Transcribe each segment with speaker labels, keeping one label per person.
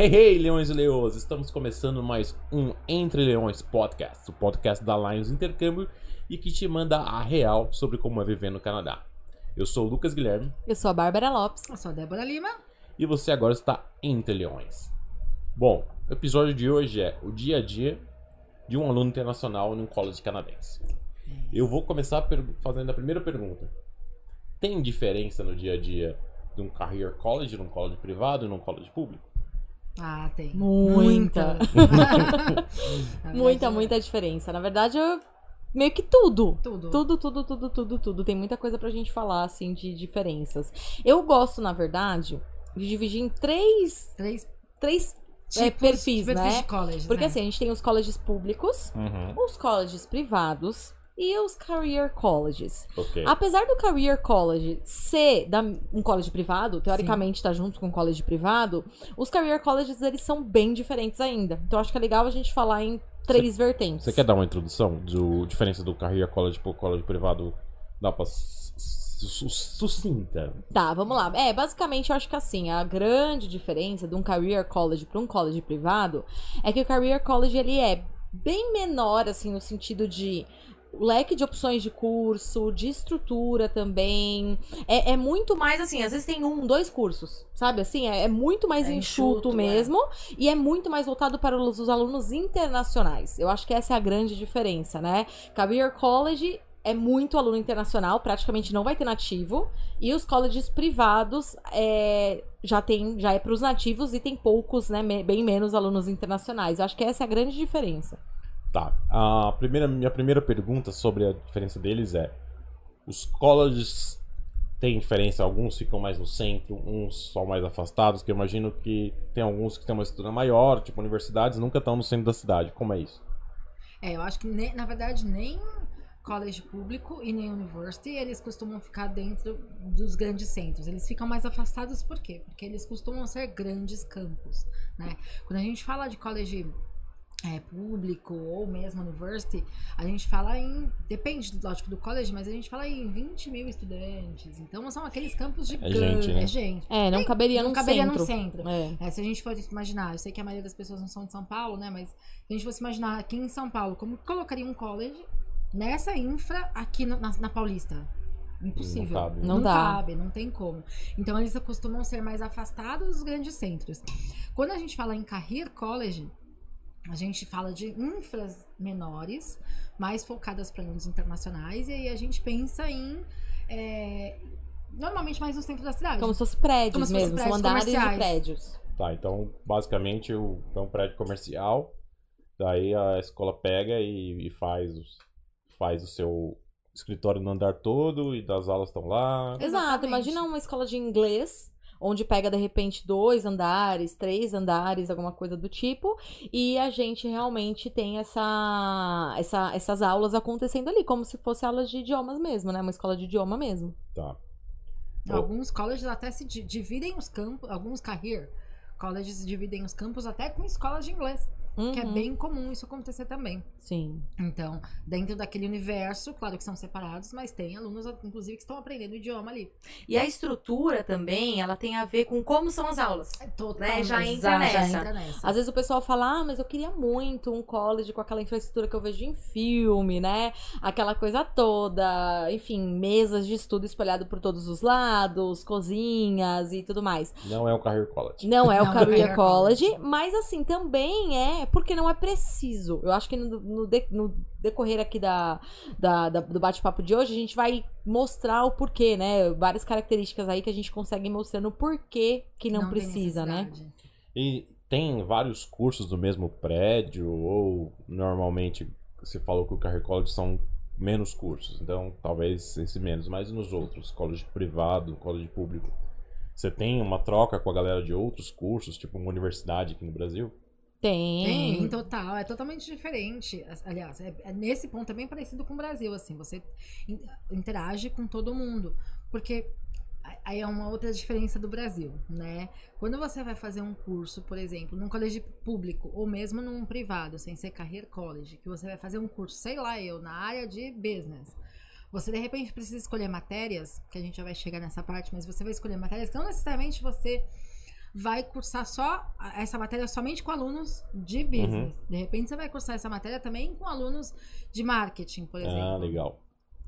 Speaker 1: Hey, hey, leões e leões! Estamos começando mais um Entre Leões Podcast, o podcast da Lions Intercâmbio e que te manda a real sobre como é viver no Canadá. Eu sou o Lucas Guilherme
Speaker 2: Eu sou a Bárbara Lopes.
Speaker 3: Eu sou a Débora Lima.
Speaker 1: e você agora está Entre Leões. Bom, o episódio de hoje é o dia a dia de um aluno internacional num college canadense. Eu vou começar fazendo a primeira pergunta. Tem diferença no dia a dia de um career college, num college privado e num college público?
Speaker 3: Ah, tem.
Speaker 2: Muita. Muita, muita diferença. Na verdade, eu... meio que tudo.
Speaker 3: Tudo.
Speaker 2: Tudo, tudo, tudo, tudo, tudo. Tem muita coisa pra gente falar, assim, de diferenças. Eu gosto, na verdade, de dividir em três,
Speaker 3: Três
Speaker 2: três
Speaker 3: tipos,
Speaker 2: É, perfis,
Speaker 3: perfis
Speaker 2: né?
Speaker 3: de college.
Speaker 2: Porque
Speaker 3: né?
Speaker 2: assim, a gente tem os colleges públicos,
Speaker 1: Uhum.
Speaker 2: os colleges privados e os career colleges.
Speaker 1: Ok.
Speaker 2: Apesar do career college ser da- um college privado, teoricamente tá junto com um college privado, os career colleges eles são bem diferentes ainda. Então acho que é legal a gente falar em três vertentes.
Speaker 1: Você quer dar uma introdução do diferença do career college pro college privado? Dá su- sucinta.
Speaker 2: Tá, vamos lá. É, basicamente eu acho que assim, a grande diferença de um career college para um college privado é que o career college ele é bem menor assim no sentido de leque de opções de curso, de estrutura também. É, é muito mais assim, às vezes tem um, dois cursos, sabe? Assim, é, é muito mais
Speaker 3: É
Speaker 2: enxuto,
Speaker 3: enxuto, é.
Speaker 2: mesmo e é muito mais voltado para os, os alunos internacionais. Eu acho que essa é a grande diferença, né? Career college é muito aluno internacional, praticamente não vai ter nativo. E os colleges privados é, já tem, já é para os nativos e tem poucos, né, bem menos alunos internacionais. Eu acho que essa é a grande diferença.
Speaker 1: Tá. A primeira, minha primeira pergunta sobre a diferença deles é: os colleges têm diferença? Alguns ficam mais no centro, uns são mais afastados, que eu imagino que tem alguns que têm uma estrutura maior, tipo universidades, nunca estão no centro da cidade. Como é isso?
Speaker 3: É, eu acho que, ne- na verdade, nem college público e nem university, eles costumam ficar dentro dos grandes centros. Eles ficam mais afastados por quê? Porque eles costumam ser grandes campos, né? Quando a gente fala de college é, público ou mesmo university, a gente fala em. Depende, lógico, do college, mas a gente fala em 20 mil estudantes. Então são aqueles campos gigantes.
Speaker 1: gente, né?
Speaker 3: É gente.
Speaker 2: É, não
Speaker 3: Nem-
Speaker 2: caberia
Speaker 3: não
Speaker 2: num
Speaker 3: caberia
Speaker 2: centro.
Speaker 3: num centro.
Speaker 2: É.
Speaker 3: É, se a gente for imaginar, eu sei que a maioria das pessoas não são de São Paulo, né? Mas se a gente fosse imaginar aqui em São Paulo, como colocaria um college nessa infra aqui no- na, na Paulista? Impossível.
Speaker 1: Não cabe.
Speaker 2: Não dá.
Speaker 3: cabe, não tem como. Então eles costumam ser mais afastados dos grandes centros. Quando a gente fala em career college, a gente fala de infras menores, mais focadas para alunos internacionais, e aí a gente pensa em. é, normalmente mais no centro da cidade.
Speaker 2: Como se fosse prédios
Speaker 3: Como se fosse
Speaker 2: mesmo, são
Speaker 3: prédios
Speaker 2: andares de prédios.
Speaker 1: Tá, então basicamente o, é um prédio comercial, daí a escola pega e, e faz, os- faz o seu escritório no andar todo e das aulas estão lá.
Speaker 2: Exato,
Speaker 3: Exatamente.
Speaker 2: imagina uma escola de inglês, onde pega de repente dois andares, três andares, alguma coisa do tipo, e a gente realmente tem essa, essa, essas aulas acontecendo ali, como se fosse aulas de idiomas mesmo, né? Uma escola de idioma mesmo.
Speaker 1: Tá.
Speaker 3: Alguns colleges até se di- dividem os campos, alguns career colleges dividem os campos até com escolas de inglês, que é
Speaker 2: Uhum,
Speaker 3: bem comum isso acontecer também.
Speaker 2: Sim.
Speaker 3: Então, dentro daquele universo, claro que são separados, mas tem alunos, inclusive, que estão aprendendo o idioma ali.
Speaker 2: E a estrutura também, ela tem a ver com como são as aulas.
Speaker 3: Totalmente.
Speaker 2: já entra
Speaker 3: Já
Speaker 2: nessa.
Speaker 3: entra nessa.
Speaker 2: Às vezes o pessoal fala, ah, mas eu queria muito um college com aquela infraestrutura que eu vejo em filme, né? Aquela coisa toda, enfim, mesas de estudo espalhado por todos os lados, cozinhas e tudo mais.
Speaker 1: Não é o career college.
Speaker 2: Não é o
Speaker 3: Não é
Speaker 2: Career
Speaker 3: Career
Speaker 2: College,
Speaker 3: College.
Speaker 2: mas assim, também é porque não é preciso. Eu acho que no, no de- no decorrer aqui da, da- da- do bate-papo de hoje, a gente vai mostrar o porquê, né? Várias características aí que a gente consegue mostrando o porquê que não,
Speaker 3: tem
Speaker 2: precisa, né?
Speaker 1: E tem vários cursos no mesmo prédio, ou normalmente você falou que o Career College são menos cursos, então talvez esse menos, mas nos outros, college privado, college público, você tem uma troca com a galera de outros cursos, tipo uma universidade aqui no Brasil?
Speaker 2: Tem.
Speaker 3: Tem, total. É totalmente diferente. Aliás, é- é nesse ponto é bem parecido com o Brasil, assim. Você in- interage com todo mundo. Porque aí é uma outra diferença do Brasil, né? Quando você vai fazer um curso, por exemplo, num colégio público ou mesmo num privado, sem ser career college, que você vai fazer um curso, sei lá eu, na área de business. Você de repente precisa escolher matérias, que a gente já vai chegar nessa parte, mas você vai escolher matérias que não necessariamente você vai cursar só essa matéria somente com alunos de business. De repente você vai cursar essa matéria também com alunos de marketing, por exemplo.
Speaker 1: Ah, legal.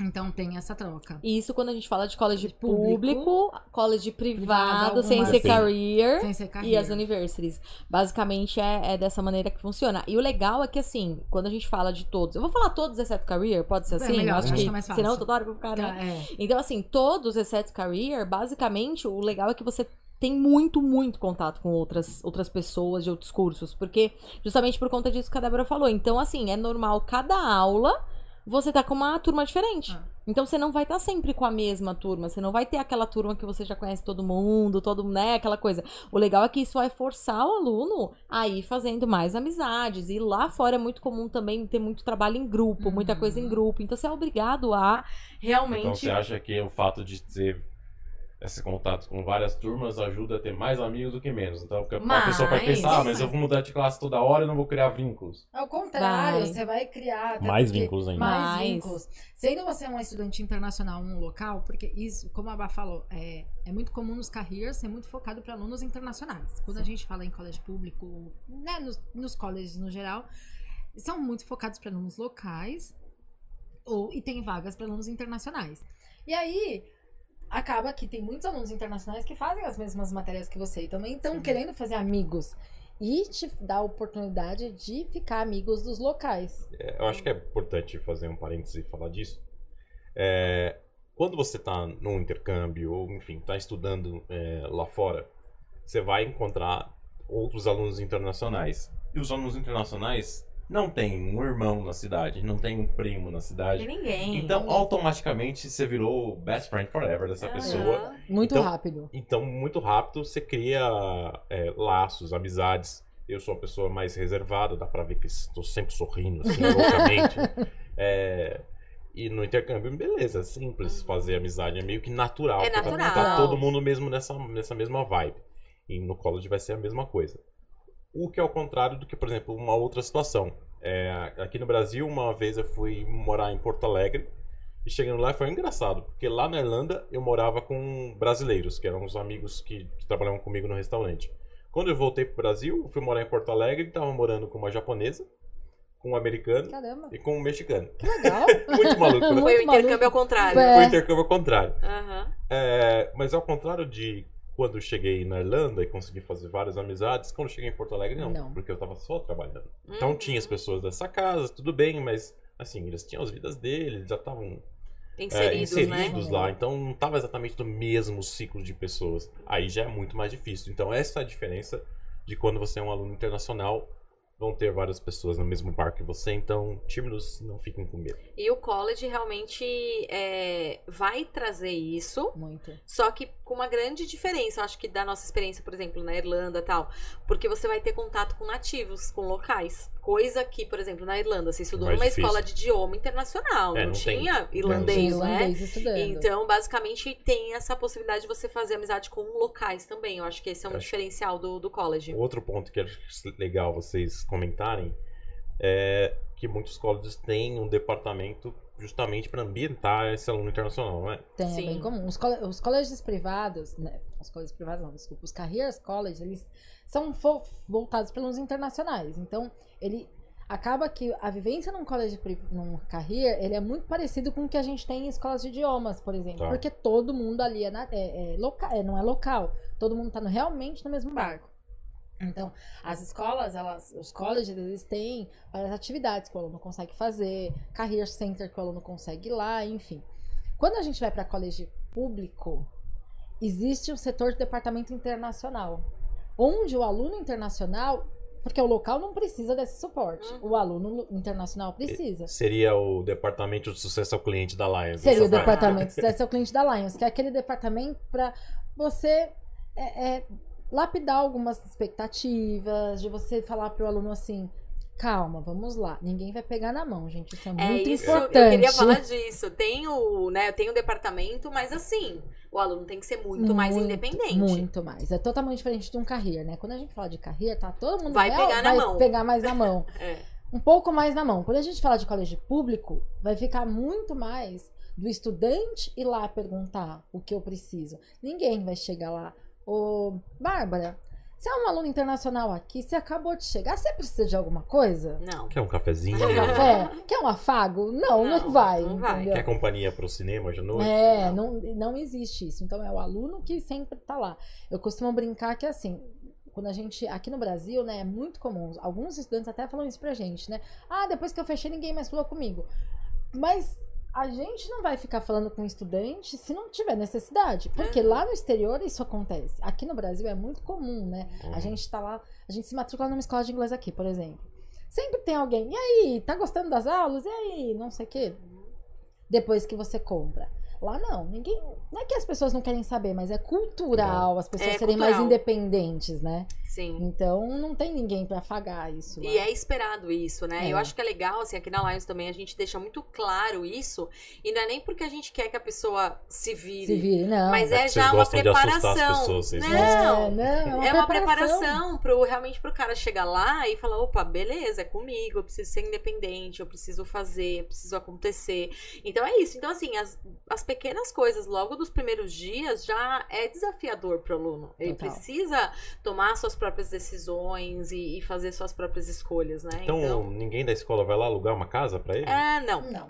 Speaker 3: Então tem essa troca.
Speaker 2: E Isso quando a gente fala de college
Speaker 3: Público.
Speaker 2: público, college privado,
Speaker 3: Privado,
Speaker 2: sem ser career.
Speaker 3: Sem ser
Speaker 2: E as universities. Basicamente é, é dessa maneira que funciona. E o legal é que, assim, quando a gente fala de todos. Eu vou falar todos exceto career, pode ser
Speaker 3: É
Speaker 2: assim?
Speaker 3: melhor,
Speaker 2: Eu acho
Speaker 3: acho
Speaker 2: que,
Speaker 3: que é mais fácil.
Speaker 2: senão toda hora eu vou ficar. né?
Speaker 3: É.
Speaker 2: Então, assim, todos exceto career, basicamente, o legal é que você tem muito, muito contato com outras, outras pessoas de outros cursos. Porque, justamente por conta disso que a Débora falou. Então, assim, é normal cada aula você tá com uma turma diferente.
Speaker 3: Ah.
Speaker 2: Então você não vai estar sempre com a mesma turma, você não vai ter aquela turma que você já conhece todo mundo, todo, né, aquela coisa. O legal é que isso vai forçar o aluno a ir fazendo mais amizades. E lá fora é muito comum também ter muito trabalho em grupo, muita coisa em
Speaker 3: Uhum.
Speaker 2: grupo. Então você é obrigado a realmente
Speaker 1: Então você acha que o fato de ter esse contato com várias turmas ajuda a ter mais amigos do que menos? Então porque a pessoa pode pensar, ah, mas eu vou mudar de classe toda hora e não vou criar vínculos.
Speaker 3: Ao contrário,
Speaker 2: Vai.
Speaker 3: você vai criar.
Speaker 1: Mais vínculos ainda.
Speaker 3: Mais,
Speaker 2: Mais.
Speaker 3: vínculos. Sendo você um estudante internacional num local, porque isso, como a Bá falou, é, é muito comum nos careers ser muito focado para alunos internacionais. Quando a gente fala em colégio público, né, nos, nos colleges no geral, são muito focados para alunos locais ou, e tem vagas para alunos internacionais. E aí, acaba que tem muitos alunos internacionais que fazem as mesmas matérias que você e também estão querendo fazer amigos. E te dá a oportunidade de ficar amigos dos locais.
Speaker 1: É, eu acho que é importante fazer um parêntese e falar disso. É, quando você está num intercâmbio, ou enfim, está estudando é, lá fora, você vai encontrar outros alunos internacionais. E os alunos internacionais não têm um irmão na cidade, não tem um primo na cidade.
Speaker 2: Tem ninguém.
Speaker 1: Então, automaticamente, você virou o best friend forever dessa
Speaker 2: Aham.
Speaker 1: pessoa.
Speaker 3: Muito
Speaker 1: Então-
Speaker 3: rápido.
Speaker 1: Então, muito rápido, você cria é, laços, amizades. Eu sou uma pessoa mais reservada, dá pra ver que estou sempre sorrindo, assim, loucamente. É, e no intercâmbio, beleza, é simples
Speaker 2: Uhum.
Speaker 1: fazer amizade, é meio que natural.
Speaker 2: É
Speaker 1: porque
Speaker 2: natural.
Speaker 1: Tá todo mundo mesmo nessa, nessa mesma vibe. E no college vai ser a mesma coisa. O que é o contrário do que, por exemplo, uma outra situação. É, aqui no Brasil, uma vez eu fui morar em Porto Alegre. E chegando lá foi engraçado, porque lá na Irlanda eu morava com brasileiros, que eram os amigos que, que trabalhavam comigo no restaurante. Quando eu voltei pro Brasil, eu fui morar em Porto Alegre e tava morando com uma japonesa, com um americano
Speaker 3: Caramba.
Speaker 1: e com um mexicano.
Speaker 3: Que legal.
Speaker 1: Muito maluco, né?
Speaker 2: Foi o intercâmbio ao contrário.
Speaker 3: É.
Speaker 1: Foi intercâmbio ao contrário.
Speaker 2: Aham.
Speaker 1: É, mas ao contrário de quando eu cheguei na Irlanda e consegui fazer várias amizades, quando eu cheguei em Porto Alegre, não,
Speaker 3: Não.
Speaker 1: porque eu tava só trabalhando. Então
Speaker 2: Uhum.
Speaker 1: tinha as pessoas dessa casa, tudo bem, mas assim, eles tinham as vidas deles, já estavam é,
Speaker 2: Inseridos,
Speaker 1: inseridos
Speaker 2: né?
Speaker 1: lá, então não estava exatamente no mesmo ciclo de pessoas. Aí já é muito mais difícil. Então essa é a diferença de quando você é um aluno internacional, vão ter várias pessoas no mesmo barco que você, então tímidos não fiquem com medo.
Speaker 2: E o college realmente é, vai trazer isso.
Speaker 3: Muito.
Speaker 2: Só que com uma grande diferença, eu acho que da nossa experiência, por exemplo, na Irlanda e tal. Porque você vai ter contato com nativos, com locais. Coisa que, por exemplo, na Irlanda, você estudou
Speaker 1: Mais
Speaker 2: numa
Speaker 1: difícil.
Speaker 2: escola de idioma internacional.
Speaker 1: É,
Speaker 2: não,
Speaker 1: não tem-
Speaker 2: tinha
Speaker 3: Tem
Speaker 2: irlandês, né?
Speaker 3: irlandês estudando.
Speaker 2: Então, basicamente, tem essa possibilidade de você fazer amizade com locais também. Eu acho que esse é um
Speaker 1: Acho-
Speaker 2: diferencial do, do college.
Speaker 1: Outro ponto que acho legal vocês comentarem é que muitos colleges têm um departamento justamente para ambientar esse aluno internacional, não é?
Speaker 3: Tem, é
Speaker 2: Sim.
Speaker 3: bem comum. Os, cole- os colégios privados, né? Os colégios privados não, desculpa. Os careers college, eles são fo- voltados para alunos internacionais. Então, ele acaba que a vivência num colégio, pri- num career, ele é muito parecido com o que a gente tem em escolas de idiomas, por exemplo.
Speaker 1: Tá.
Speaker 3: Porque todo mundo ali é, na- é- é loca- é, não é local. Todo mundo tá no- realmente no mesmo barco. Então, as escolas, elas, os colleges, eles têm várias atividades que o aluno consegue fazer, career center que o aluno consegue ir lá, enfim. Quando a gente vai para colégio público, existe um setor de departamento internacional, onde o aluno internacional, porque o local não precisa desse suporte,
Speaker 2: Uhum.
Speaker 3: o aluno internacional precisa.
Speaker 1: Seria o departamento de sucesso ao cliente da Lions.
Speaker 3: Seria o
Speaker 1: parte.
Speaker 3: departamento, se esse é o cliente da Lions, que é aquele departamento para você é, é, lapidar algumas expectativas, de você falar para o aluno assim, calma, vamos lá, ninguém vai pegar na mão, gente, isso é
Speaker 2: É
Speaker 3: muito
Speaker 2: isso,
Speaker 3: importante.
Speaker 2: eu queria falar disso. Tem o, né, tem o departamento, mas assim, o aluno tem que ser muito, mais independente.
Speaker 3: Muito mais. É totalmente diferente de um carreira, né? Quando a gente fala de carreira, tá todo mundo
Speaker 2: Vai
Speaker 3: real-
Speaker 2: pegar na
Speaker 3: vai
Speaker 2: mão.
Speaker 3: pegar mais na mão.
Speaker 2: É.
Speaker 3: um pouco mais na mão. Quando a gente fala de colégio público, vai ficar muito mais do estudante ir lá perguntar o que eu preciso. Ninguém vai chegar lá. Ô, Bárbara, Você é um aluno internacional aqui, você acabou de chegar, você precisa de alguma coisa?
Speaker 2: Não.
Speaker 1: Quer um cafezinho?
Speaker 3: Quer um café? Quer um afago? Não, não,
Speaker 2: Não,
Speaker 3: vai,
Speaker 2: não vai.
Speaker 3: entendeu?
Speaker 1: Quer companhia pro cinema de noite?
Speaker 3: É, não, não existe isso. Então é o aluno que sempre tá lá. Eu costumo brincar que assim, quando a gente, aqui no Brasil, né, é muito comum, alguns estudantes até falam isso pra gente, né? Ah, depois que eu fechei, ninguém mais falou comigo. Mas a gente não vai ficar falando com estudante se não tiver necessidade. Porque
Speaker 2: Uhum.
Speaker 3: lá no exterior isso acontece. Aqui no Brasil é muito comum, né?
Speaker 1: Uhum.
Speaker 3: A gente tá lá, a gente se matricula numa escola de inglês aqui, por exemplo. Sempre tem alguém, e aí, tá gostando das aulas? E aí, não sei o quê. Depois que você compra. Lá não, ninguém. Não é que as pessoas não querem saber, mas é cultural as pessoas
Speaker 2: É
Speaker 3: serem mais
Speaker 2: cultural.
Speaker 3: independentes, né?
Speaker 2: Sim.
Speaker 3: Então não tem ninguém pra afagar isso. lá.
Speaker 2: E é esperado isso, né?
Speaker 3: É.
Speaker 2: Eu acho que é legal, assim, aqui na Lions também a gente deixa muito claro isso. E não é nem porque a gente quer que a pessoa se vire.
Speaker 3: Se vire, não.
Speaker 2: Mas
Speaker 1: É
Speaker 2: é, já uma preparação.
Speaker 1: pessoas,
Speaker 2: não,
Speaker 3: É, não, é uma
Speaker 2: É uma
Speaker 3: preparação.
Speaker 2: preparação pro, realmente pro cara chegar lá e falar, opa, beleza, é comigo, eu preciso ser independente, eu preciso fazer, eu preciso acontecer. Então é isso. Então, assim, as, as pequenas coisas logo dos primeiros dias já é desafiador pro aluno. Ele
Speaker 3: Total.
Speaker 2: precisa tomar suas próprias decisões e, e fazer suas próprias escolhas, né?
Speaker 1: Então, ninguém da escola vai lá alugar uma casa pra ele?
Speaker 2: É, não.
Speaker 3: Não.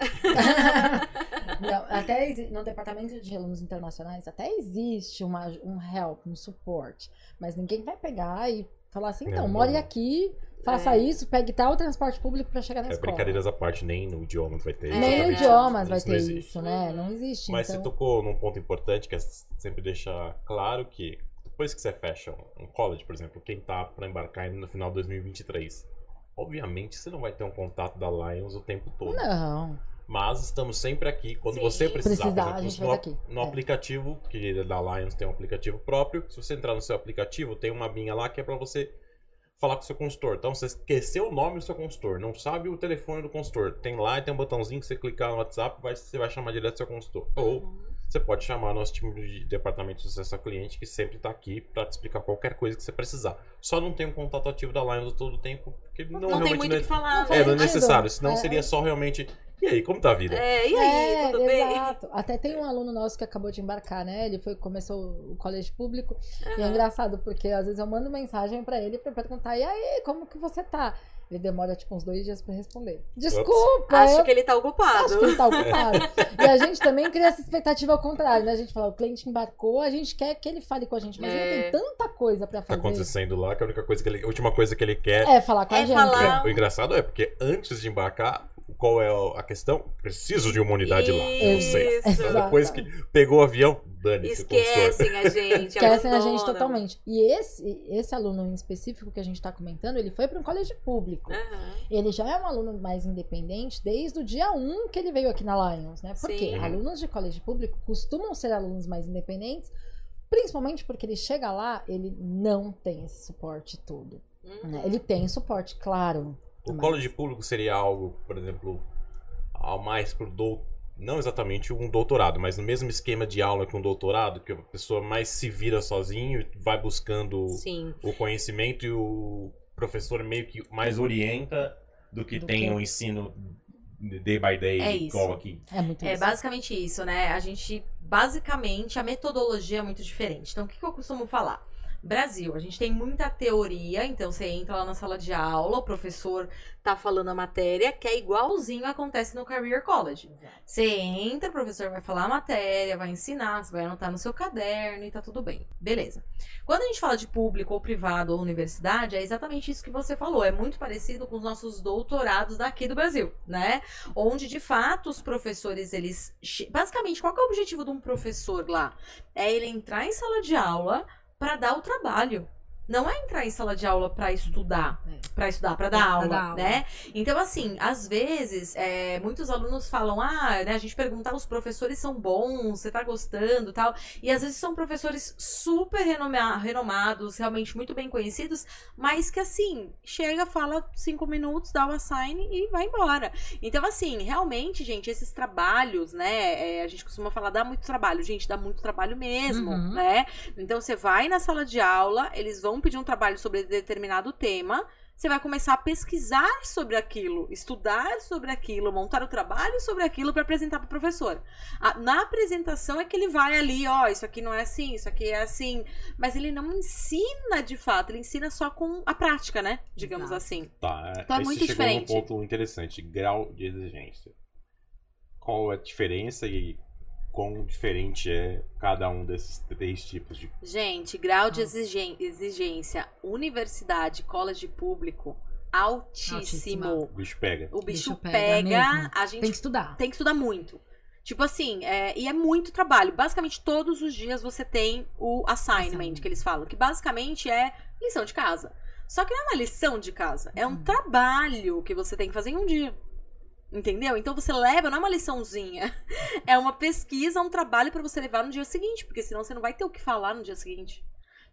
Speaker 3: não. Até no departamento de alunos internacionais até existe uma, um help, um suporte. Mas ninguém vai pegar e falar assim, então,
Speaker 1: Não,
Speaker 3: more aqui, faça
Speaker 2: É.
Speaker 3: isso, pegue tal transporte público pra chegar na
Speaker 1: É,
Speaker 3: escola.
Speaker 1: brincadeiras à parte, nem no idioma vai ter.
Speaker 2: É,
Speaker 3: Nem no idiomas vai
Speaker 1: Isso
Speaker 3: ter
Speaker 1: existe.
Speaker 3: isso, né?
Speaker 2: Uhum.
Speaker 3: Não existe.
Speaker 1: Mas
Speaker 3: então...
Speaker 1: você tocou num ponto importante que é sempre deixar claro que depois que você fecha um college, por exemplo, quem tá para embarcar no final de 2023, obviamente você não vai ter um contato da Lions o tempo todo.
Speaker 3: Não.
Speaker 1: Mas estamos sempre aqui quando
Speaker 2: Sim.
Speaker 1: você precisar.
Speaker 3: Precisar, a gente
Speaker 1: no,
Speaker 3: aqui.
Speaker 1: no
Speaker 3: É.
Speaker 1: aplicativo, que da Lions tem um aplicativo próprio. Se você entrar no seu aplicativo, tem uma abinha lá que é para você falar com o seu consultor. Então, você esqueceu o nome do seu consultor, não sabe o telefone do consultor. Tem lá e tem um botãozinho que você clicar no WhatsApp, vai, você vai chamar direto do seu consultor. Ou você pode chamar nosso time de departamento de sucesso ao cliente, que sempre está aqui para te explicar qualquer coisa que você precisar. Só não tem um contato ativo da Lions todo o tempo, porque não,
Speaker 2: Não, tem
Speaker 1: realmente
Speaker 2: muito
Speaker 1: não
Speaker 2: o
Speaker 1: é,
Speaker 2: que falar.
Speaker 3: Não
Speaker 1: é, não é necessário. Senão
Speaker 3: É.
Speaker 1: seria só realmente. E aí, como tá a vida?
Speaker 2: É, e aí,
Speaker 3: É,
Speaker 2: tudo bem?
Speaker 3: exato. Até tem um aluno nosso que acabou de embarcar, né? Ele foi, começou o colégio público. E é engraçado, porque às vezes eu mando mensagem pra ele pra perguntar: e aí, como que você tá? Ele demora tipo uns dois dias pra responder. Desculpa,
Speaker 2: Acho
Speaker 3: eu
Speaker 2: que ele tá ocupado.
Speaker 3: acho que ele tá ocupado. e a gente também cria essa expectativa ao contrário, né? A gente fala, o cliente embarcou, a gente quer que ele fale com a gente, mas
Speaker 2: É.
Speaker 3: ele tem tanta coisa pra
Speaker 1: Tá
Speaker 3: fazer.
Speaker 1: acontecendo lá, que a única coisa que ele. A última coisa que ele quer.
Speaker 3: É, falar com a
Speaker 2: É
Speaker 3: gente.
Speaker 2: falar-
Speaker 1: O engraçado é porque antes de embarcar, qual é a questão? Preciso de uma unidade lá. Eu sei.
Speaker 3: Exato.
Speaker 1: Depois que pegou o avião, dane-se consultor.
Speaker 2: Esquecem a gente.
Speaker 3: Esquecem a gente totalmente. E esse, esse aluno em específico que a gente tá comentando, ele foi para um colégio público.
Speaker 2: Aham.
Speaker 3: Ele já é um aluno mais independente desde o dia 1 que ele veio aqui na Lions, né? Porque
Speaker 2: Sim.
Speaker 3: alunos de colégio público costumam ser alunos mais independentes, principalmente porque ele chega lá, ele não tem esse suporte todo.
Speaker 2: Uhum.
Speaker 3: né? Ele tem suporte, claro.
Speaker 1: O
Speaker 3: mas-
Speaker 1: college público seria algo, por exemplo, ao mais pro dou... não exatamente um doutorado, mas no mesmo esquema de aula que um doutorado, que a pessoa mais se vira sozinho, e vai buscando
Speaker 2: Sim.
Speaker 1: o conhecimento e o professor meio que mais orienta do que
Speaker 3: Do
Speaker 1: tem
Speaker 3: que-
Speaker 1: um ensino day by day
Speaker 2: É isso.
Speaker 1: igual aqui.
Speaker 3: É muito
Speaker 2: É
Speaker 3: isso.
Speaker 2: basicamente isso, né? A gente, basicamente, a metodologia é muito diferente. Então, o que, que eu costumo falar? Brasil, a gente tem muita teoria, então você entra lá na sala de aula, o professor tá falando a matéria, que é igualzinho acontece no Career College. Você entra, o professor vai falar a matéria, vai ensinar, você vai anotar no seu caderno e tá tudo bem. Beleza. Quando a gente fala de público ou privado ou universidade, é exatamente isso que você falou. É muito parecido com os nossos doutorados daqui do Brasil, né? Onde de fato os professores, eles. Basicamente, qual é o objetivo de um professor lá? É ele entrar em sala de aula para dar o trabalho. Não é entrar em sala de aula para estudar,
Speaker 3: É.
Speaker 2: para estudar, para dar
Speaker 3: Pra
Speaker 2: aula,
Speaker 3: dar aula.
Speaker 2: né? Então, assim, às vezes, é, muitos alunos falam, ah, né, a gente pergunta, "Ah, os professores são bons, você tá gostando tal. E às vezes são professores super renoma- renomados, realmente muito bem conhecidos, mas que assim, chega, fala cinco minutos, dá o assign e vai embora. Então, assim, realmente, gente, esses trabalhos, né? é, a gente costuma falar, dá muito trabalho. Gente, dá muito trabalho mesmo,
Speaker 3: Uhum.
Speaker 2: né? Então, você vai na sala de aula, eles vão pedir um trabalho sobre determinado tema. você vai começar a pesquisar sobre aquilo, estudar sobre aquilo, montar o trabalho sobre aquilo para apresentar para o professor. A- na apresentação é que ele vai ali, ó, isso aqui não é assim, isso aqui é assim, mas ele não ensina de fato, ele ensina só com a prática, né? Digamos
Speaker 3: Exato.
Speaker 2: assim.
Speaker 1: Tá,
Speaker 2: Então é muito
Speaker 1: chegou
Speaker 2: diferente.
Speaker 1: num ponto interessante, grau de exigência. Qual é a diferença e quão diferente é cada um desses três tipos de...
Speaker 2: Gente, grau de exigência, universidade, college público, altíssimo.
Speaker 3: Altíssima.
Speaker 1: O bicho pega.
Speaker 2: O bicho,
Speaker 3: Bicho
Speaker 2: pega,
Speaker 3: pega
Speaker 2: a gente
Speaker 3: Tem que estudar.
Speaker 2: tem que estudar muito. Tipo assim, é, e é muito trabalho. Basicamente, todos os dias você tem o assignment,
Speaker 3: Assignment.
Speaker 2: que eles falam, que basicamente é lição de casa. Só que não é uma lição de casa, é um
Speaker 3: Uhum.
Speaker 2: trabalho que você tem que fazer em um dia. Entendeu? Então você leva, não é uma liçãozinha. É uma pesquisa, um trabalho pra você levar no dia seguinte, porque senão você não vai ter o que falar no dia seguinte.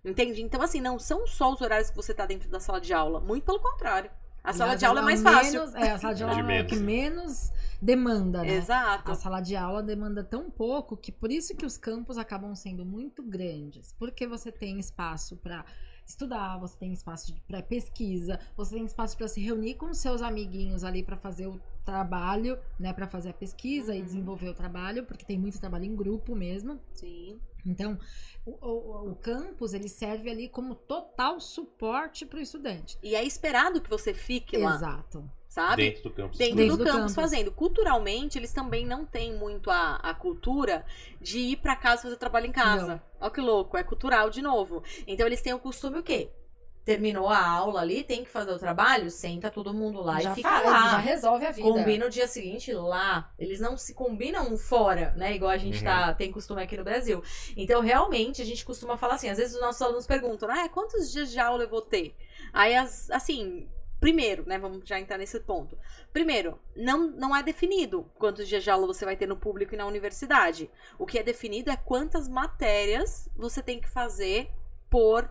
Speaker 2: Entende? Então, assim, não são só os horários que você tá dentro da sala de aula. Muito pelo contrário. A sala de aula é mais fácil.
Speaker 3: menos- é, a sala de aula
Speaker 1: De
Speaker 3: é que menos demanda, né?
Speaker 2: Exato.
Speaker 3: A sala de aula demanda tão pouco que por isso que os campos acabam sendo muito grandes. Porque você tem espaço para estudar, você tem espaço para pesquisa, você tem espaço para se reunir com seus amiguinhos ali para fazer o trabalho, né, para fazer a pesquisa e
Speaker 2: Uhum.
Speaker 3: desenvolver o trabalho, porque tem muito trabalho em grupo mesmo.
Speaker 2: Sim.
Speaker 3: Então, o, o- o campus ele serve ali como total suporte para o estudante.
Speaker 2: E é esperado que você fique lá,
Speaker 3: Exato.
Speaker 2: sabe?
Speaker 1: Dentro do campus.
Speaker 2: Dentro,
Speaker 3: Dentro
Speaker 2: do,
Speaker 3: do
Speaker 2: campus,
Speaker 3: campus.
Speaker 2: fazendo. Culturalmente, eles também não têm muito a, a cultura de ir pra casa fazer trabalho em casa. Olha que louco, é cultural de novo. Então eles têm o costume o quê? Terminou a aula ali, tem que fazer o trabalho, senta todo mundo lá
Speaker 3: já
Speaker 2: e fica
Speaker 3: faz,
Speaker 2: lá.
Speaker 3: já resolve a vida.
Speaker 2: Combina o dia seguinte lá. Eles não se combinam fora, né? Igual a gente
Speaker 1: Uhum.
Speaker 2: tá, tem costume aqui no Brasil. Então, realmente, a gente costuma falar assim: às vezes os nossos alunos perguntam, ah, quantos dias de aula eu vou ter? Aí, as- assim, primeiro, né? Vamos já entrar nesse ponto. Primeiro, não, não é definido quantos dias de aula você vai ter no público e na universidade. O que é definido é quantas matérias você tem que fazer por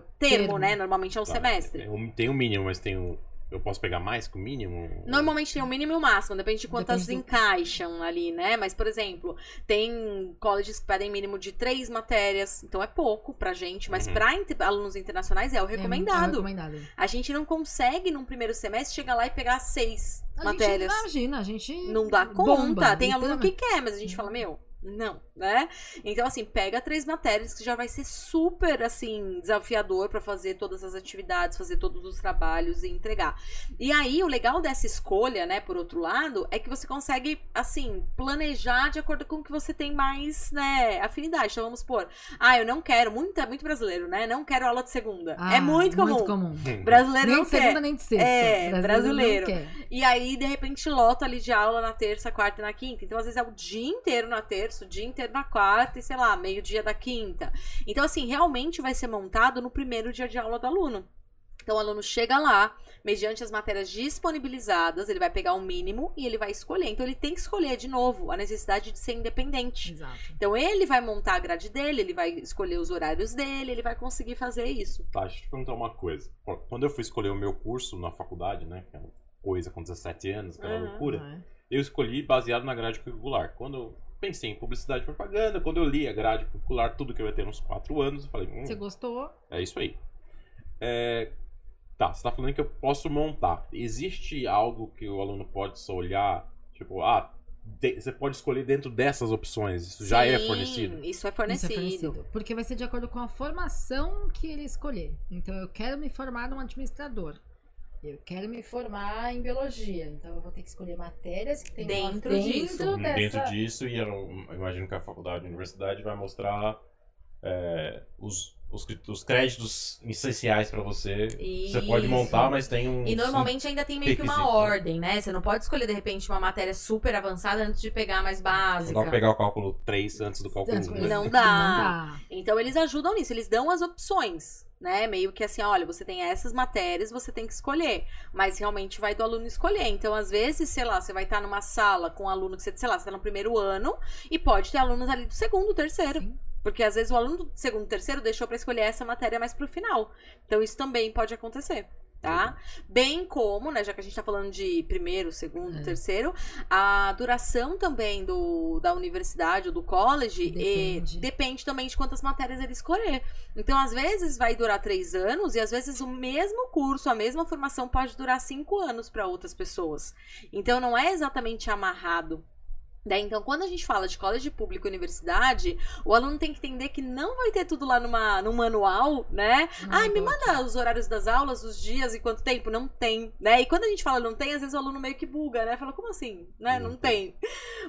Speaker 3: Por
Speaker 2: termo, né? Normalmente é um
Speaker 1: Tá,
Speaker 2: semestre.
Speaker 1: é um- Tem um mínimo, mas tem um... Eu posso pegar mais que o mínimo?
Speaker 2: Normalmente tem o mínimo e o máximo, depende de quantas
Speaker 3: Depende do-
Speaker 2: encaixam ali, né? Mas, por exemplo, tem colleges que pedem mínimo de três matérias, então é pouco pra gente, mas
Speaker 1: Uhum.
Speaker 2: pra inter- alunos internacionais é o
Speaker 3: É- é
Speaker 2: recomendado.
Speaker 3: recomendado.
Speaker 2: A gente não consegue, num primeiro semestre, chegar lá e pegar seis
Speaker 3: A
Speaker 2: matérias.
Speaker 3: gente, imagina, a gente
Speaker 2: Não dá conta.
Speaker 3: bomba,
Speaker 2: tem aluno que quer, mas a gente fala, meu, não, né? Então, assim, pega três matérias que já vai ser super, assim, desafiador pra fazer todas as atividades, fazer todos os trabalhos e entregar. E aí, o legal dessa escolha, né, por outro lado, é que você consegue, assim, planejar de acordo com o que você tem mais, né, afinidade. Então, vamos supor, ah, eu não quero, muito, é muito brasileiro, né? Não quero aula de segunda.
Speaker 3: Ah,
Speaker 2: é muito comum.
Speaker 3: Muito comum.
Speaker 2: Brasileiro
Speaker 3: Nem
Speaker 2: não
Speaker 3: de
Speaker 2: quer.
Speaker 3: segunda, nem de sexta.
Speaker 2: É, brasileiro.
Speaker 3: não quer.
Speaker 2: E aí, de repente, lota ali de aula na terça, quarta e na quinta. Então, às vezes, é o dia inteiro na terça, o dia inteiro na quarta e, sei lá, meio-dia da quinta. Então, assim, realmente vai ser montado no primeiro dia de aula do aluno. Então, o aluno chega lá, mediante as matérias disponibilizadas, ele vai pegar o mínimo e ele vai escolher. Então, ele tem que escolher, de novo, a necessidade de ser independente.
Speaker 3: Exato.
Speaker 2: Então, ele vai montar a grade dele, ele vai escolher os horários dele, ele vai conseguir fazer isso.
Speaker 1: Tá, deixa eu te perguntar uma coisa. Quando eu fui escolher o meu curso na faculdade, né? Que é uma coisa com 17 anos, aquela
Speaker 2: Uhum.
Speaker 1: loucura,
Speaker 3: é.
Speaker 1: eu escolhi baseado na grade curricular. Quando eu pensei em publicidade e propaganda, quando eu li a grade curricular, tudo que eu ia ter uns 4 anos, eu falei, hum,
Speaker 3: Você gostou?
Speaker 1: é isso aí. É, Tá, você tá falando que eu posso montar. Existe algo que o aluno pode só olhar, tipo, ah, te- você pode escolher dentro dessas opções, isso já é
Speaker 2: Sim,
Speaker 1: fornecido?
Speaker 2: Isso é
Speaker 3: Isso é
Speaker 2: fornecido.
Speaker 3: fornecido. Porque vai ser de acordo com a formação que ele escolher. Então, eu quero me formar num administrador. Eu quero me formar em biologia. Então, eu vou ter que escolher matérias que tem
Speaker 2: Dentro
Speaker 3: dentro
Speaker 2: disso.
Speaker 3: dessa...
Speaker 1: Dentro disso, e eu, eu imagino que a faculdade, a universidade vai mostrar é, os, os, os créditos essenciais para você. Você pode
Speaker 2: Isso.
Speaker 1: montar, mas tem um.
Speaker 2: E normalmente ainda tem meio que uma
Speaker 1: requisito, né?
Speaker 2: ordem, né? Você não pode escolher, de repente, uma matéria super avançada antes de pegar a mais
Speaker 1: Não
Speaker 2: básica.
Speaker 1: dá pra pegar o cálculo 3 antes do cálculo 1.
Speaker 3: Não
Speaker 1: né?
Speaker 2: Não
Speaker 3: Não
Speaker 2: dá.
Speaker 3: dá.
Speaker 2: Então eles ajudam nisso, eles dão as opções, né? Meio que assim, olha, você tem essas matérias, você tem que escolher. Mas realmente vai do aluno escolher. Então, às vezes, sei lá, você vai estar numa sala com um aluno que você, sei lá, você tá no primeiro ano e pode ter alunos ali do segundo, terceiro.
Speaker 3: Sim.
Speaker 2: Porque às vezes o aluno do segundo, terceiro deixou pra escolher essa matéria mais pro final. Então isso também pode acontecer. tá? Bem como, né, já que a gente tá falando de primeiro, segundo,
Speaker 3: É.
Speaker 2: terceiro, a duração também do, da universidade ou do college
Speaker 3: Depende.
Speaker 2: depende também de quantas matérias ele escolher. Então, às vezes, vai durar três anos e às vezes o mesmo curso, a mesma formação pode durar cinco anos para outras pessoas. Então, não é exatamente amarrado. Daí, então, quando a gente fala de college público e universidade, o aluno tem que entender que não vai ter tudo lá numa, num manual, né? Ai, me manda os horários das aulas, os dias e quanto tempo? Não tem, né? E quando a gente fala não tem, às vezes o aluno meio que buga, né? Fala, como assim? Né? Não,
Speaker 1: Não
Speaker 2: tem.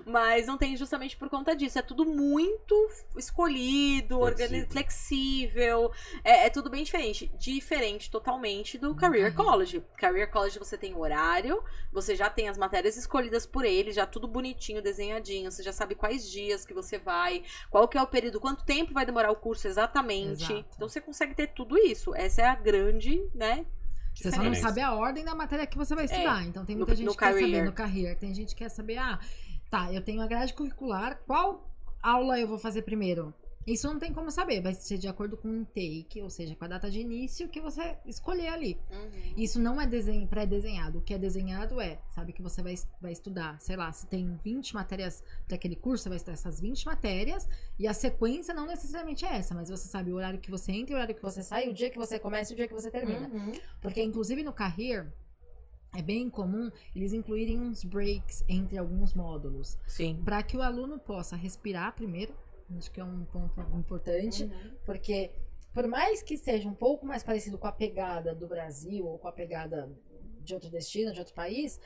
Speaker 2: Mas não tem justamente por conta disso. É tudo muito escolhido,
Speaker 1: Flexível.
Speaker 2: flexível. É, é tudo bem diferente. Diferente totalmente do Career
Speaker 3: Career.
Speaker 2: College. Career College você tem horário, você já tem as matérias escolhidas por ele, já tudo bonitinho, desenhadinho. Você já sabe quais dias que você vai, qual que é o período, quanto tempo vai demorar o curso exatamente.
Speaker 3: Exato.
Speaker 2: Então você consegue ter tudo isso. Essa é a grande, né?
Speaker 3: Você só não sabe a ordem da matéria que você vai estudar. então tem
Speaker 2: É. no-
Speaker 3: muita gente
Speaker 2: no
Speaker 3: que quer saber
Speaker 2: career.
Speaker 3: no career. Tem gente que quer saber, ah, tá, eu tenho a grade curricular, qual aula eu vou fazer primeiro? Isso não tem como saber, vai ser de acordo com o intake, ou seja, com a data de início que você escolher ali. Isso não é desen- pré-desenhado. O que é desenhado é, sabe que você vai, vai estudar, sei lá, se tem 20 matérias para aquele curso, você vai estudar essas 20 matérias, e a sequência não necessariamente é essa, mas você sabe o horário que você entra, o horário que você sai, o dia que você começa e o dia que você termina.
Speaker 2: Uhum.
Speaker 3: Porque, inclusive, no Career, é bem comum eles incluírem uns breaks entre alguns módulos.
Speaker 2: Sim.
Speaker 3: Para que o aluno possa respirar primeiro. Acho que é um ponto importante.
Speaker 2: Uhum.
Speaker 3: Porque, por mais que seja um pouco mais parecido com a pegada do Brasil ou com a pegada de outro destino, de outro país,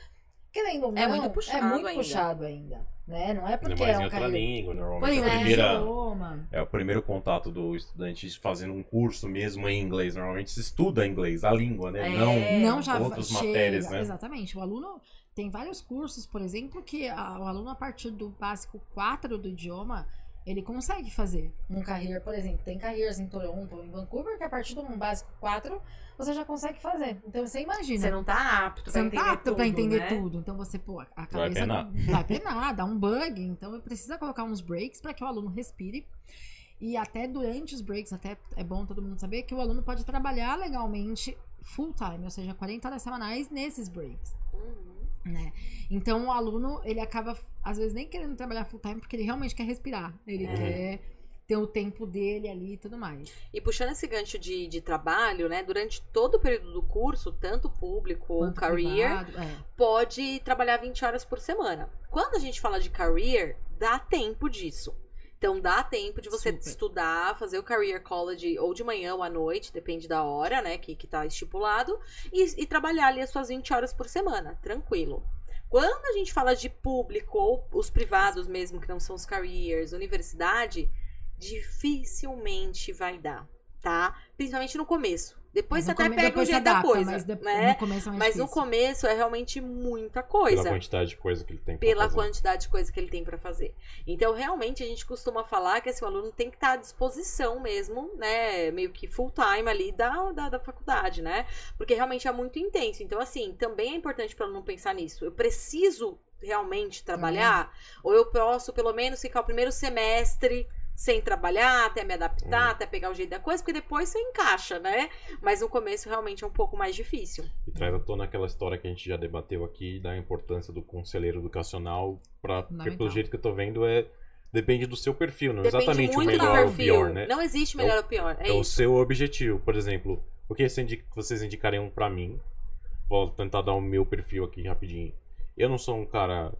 Speaker 3: querendo ou não,
Speaker 2: É muito puxado
Speaker 3: é muito
Speaker 2: ainda.
Speaker 3: puxado ainda. Né? Não é porque
Speaker 1: mais
Speaker 3: é
Speaker 1: em
Speaker 3: um
Speaker 1: outra língua, normalmente
Speaker 3: Pois
Speaker 1: é a
Speaker 3: é,
Speaker 1: primeira.
Speaker 3: idioma.
Speaker 1: É o primeiro contato do estudante fazendo um curso mesmo em inglês. Normalmente se estuda inglês, a língua, né?
Speaker 2: É.
Speaker 1: Não
Speaker 3: não já
Speaker 1: outras
Speaker 3: chega,
Speaker 1: matérias, né?
Speaker 3: Exatamente. O aluno tem vários cursos, por exemplo, que a- o aluno, a partir do básico 4 do idioma, ele consegue fazer um career, por exemplo. Tem careers em Toronto ou em Vancouver que a partir do básico 4 você já consegue fazer. Então você imagina.
Speaker 2: Você não tá apto
Speaker 3: Você
Speaker 2: pra
Speaker 3: não
Speaker 2: entender
Speaker 3: tá apto
Speaker 2: tudo,
Speaker 3: pra entender
Speaker 2: né?
Speaker 3: tudo. Então você, pô, a
Speaker 1: Vai
Speaker 3: cabeça
Speaker 1: penar.
Speaker 3: não vai penar, dá um bug. Então precisa colocar uns breaks para que o aluno respire. E até durante os breaks, até é bom todo mundo saber que o aluno pode trabalhar legalmente full time, ou seja, 40 horas semanais nesses breaks,
Speaker 2: Uhum.
Speaker 3: Né? Então o aluno, ele acaba às vezes nem querendo trabalhar full time porque ele realmente quer respirar. Ele
Speaker 2: É.
Speaker 3: quer ter o tempo dele ali e tudo mais.
Speaker 2: E puxando esse gancho de, de trabalho, né? Durante todo o período do curso, tanto público ou career,
Speaker 3: privado, é.
Speaker 2: pode trabalhar 20 horas por semana. Quando a gente fala de career, dá tempo disso. Então dá tempo de você
Speaker 3: Super.
Speaker 2: estudar, fazer o career college ou de manhã ou à noite, depende da hora, né, que, que tá estipulado, e, e trabalhar ali as suas 20 horas por semana, tranquilo. Quando a gente fala de público ou os privados mesmo, que não são os careers, universidade, dificilmente vai dar, tá? Principalmente no começo. Depois você até
Speaker 3: come-
Speaker 2: pega o jeito da coisa,
Speaker 3: mas de-
Speaker 2: né?
Speaker 3: no começo é
Speaker 2: Mas no começo é realmente muita
Speaker 1: Pela
Speaker 2: coisa.
Speaker 1: quantidade de coisa que ele tem pra
Speaker 2: Pela
Speaker 1: fazer.
Speaker 2: quantidade de coisa que ele tem pra fazer. Então, realmente, a gente costuma falar que assim, o aluno tem que estar à disposição mesmo, né? Meio que full time ali da, da, da faculdade, né? Porque realmente é muito intenso. Então, assim, também é importante para o aluno pensar nisso. Eu preciso realmente trabalhar? Ou eu posso, pelo menos, ficar o primeiro semestre sem trabalhar, até me adaptar,
Speaker 1: Hum.
Speaker 2: até pegar o jeito da coisa, porque depois você encaixa, né? Mas no começo realmente é um pouco mais difícil.
Speaker 1: E traz à tona aquela história que a gente já debateu aqui da importância do conselheiro educacional para pelo jeito que eu tô vendo é depende do seu perfil, não
Speaker 2: Depende
Speaker 1: exatamente o melhor ou o pior, né?
Speaker 2: Não existe melhor ou pior. É,
Speaker 1: É o seu objetivo, por exemplo, o que vocês indicariam pra mim? Vou tentar dar o meu perfil aqui rapidinho. Eu não sou um cara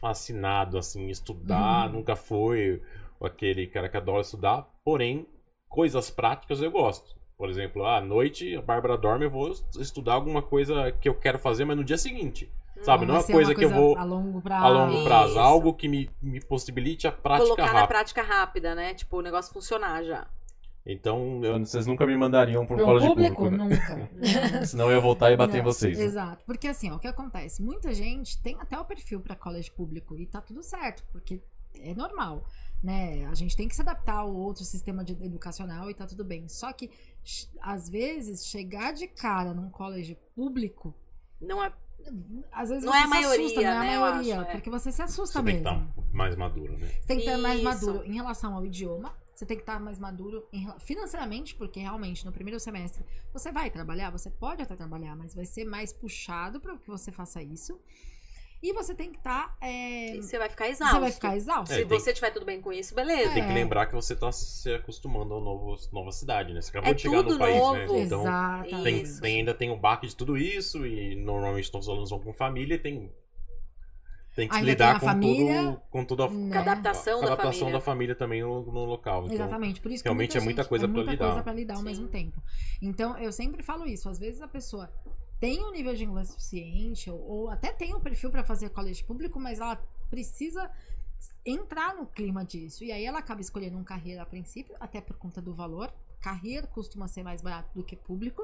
Speaker 1: fascinado assim em estudar,
Speaker 3: Uhum.
Speaker 1: nunca foi aquele cara que adora estudar, porém coisas práticas eu gosto. Por exemplo, à noite a Bárbara dorme, eu vou estudar alguma coisa que eu quero fazer, mas no dia seguinte. Sabe, não é uma
Speaker 3: ser
Speaker 1: coisa que eu vou
Speaker 3: a longo prazo.
Speaker 1: a longo prazo,
Speaker 2: Isso.
Speaker 1: algo que me, me possibilite a prática
Speaker 2: Colocar na
Speaker 1: rápida.
Speaker 2: prática rápida, né? Tipo, o negócio funcionar já.
Speaker 1: Então, eu- vocês nunca me mandariam pro
Speaker 3: Pro
Speaker 1: college
Speaker 3: público,
Speaker 1: público, né?
Speaker 3: nunca.
Speaker 1: Senão eu ia voltar e bater em
Speaker 3: Não,
Speaker 1: vocês. né?
Speaker 3: Exato. Porque assim, ó, o que acontece? Muita gente tem até o perfil para college público e tá tudo certo, porque é normal, né? A gente tem que se adaptar ao outro sistema de- educacional e tá tudo bem. Só que às vezes chegar de cara num college público,
Speaker 2: Não é.
Speaker 3: às vezes
Speaker 2: Não
Speaker 3: você
Speaker 2: é a maioria,
Speaker 3: assusta, não é
Speaker 2: né,
Speaker 3: a
Speaker 2: eu
Speaker 3: maioria,
Speaker 2: acho, é.
Speaker 3: porque você se assusta
Speaker 1: Você tem que
Speaker 3: mesmo.
Speaker 1: estar mais maduro, né?
Speaker 3: Você tem que estar mais
Speaker 2: Isso.
Speaker 3: maduro em relação ao idioma, Você tem que estar mais maduro em financeiramente, porque realmente no primeiro semestre você vai trabalhar, você pode até trabalhar, mas vai ser mais puxado para que você faça isso. E você tem que estar. é,
Speaker 2: E você vai ficar exausto.
Speaker 3: você vai ficar exausto.
Speaker 1: É,
Speaker 2: Se
Speaker 1: tem-
Speaker 2: você tiver tudo bem com isso, beleza.
Speaker 1: Tem que
Speaker 3: É.
Speaker 1: lembrar que você tá se acostumando a novo, nova cidade, né? Você acabou
Speaker 2: É
Speaker 1: de chegar no
Speaker 2: tudo
Speaker 1: país,
Speaker 2: novo.
Speaker 1: né? Então
Speaker 3: Exatamente.
Speaker 1: tem, tem- ainda tem o baque de tudo isso e normalmente todos os alunos vão com família e tem, tem que
Speaker 3: Ainda
Speaker 1: lidar
Speaker 3: tem a
Speaker 1: com
Speaker 3: família,
Speaker 1: tudo, com toda a,
Speaker 3: né?
Speaker 2: Com a adaptação
Speaker 1: a
Speaker 2: da
Speaker 1: adaptação
Speaker 2: família.
Speaker 1: da família também no, no local. Então,
Speaker 3: Exatamente, por isso que
Speaker 1: realmente
Speaker 3: muita
Speaker 1: é muita
Speaker 3: gente-
Speaker 1: coisa
Speaker 3: é
Speaker 1: pra
Speaker 3: muita
Speaker 1: lidar.
Speaker 3: coisa pra lidar ao
Speaker 2: Sim.
Speaker 3: mesmo tempo. Então, eu sempre falo isso. Às vezes a pessoa tem um nível de inglês suficiente, ou, ou até tem um perfil pra fazer colégio público, mas ela precisa entrar no clima disso. E aí ela acaba escolhendo um carreira a princípio, até por conta do valor. Carreira costuma ser mais barato do que público,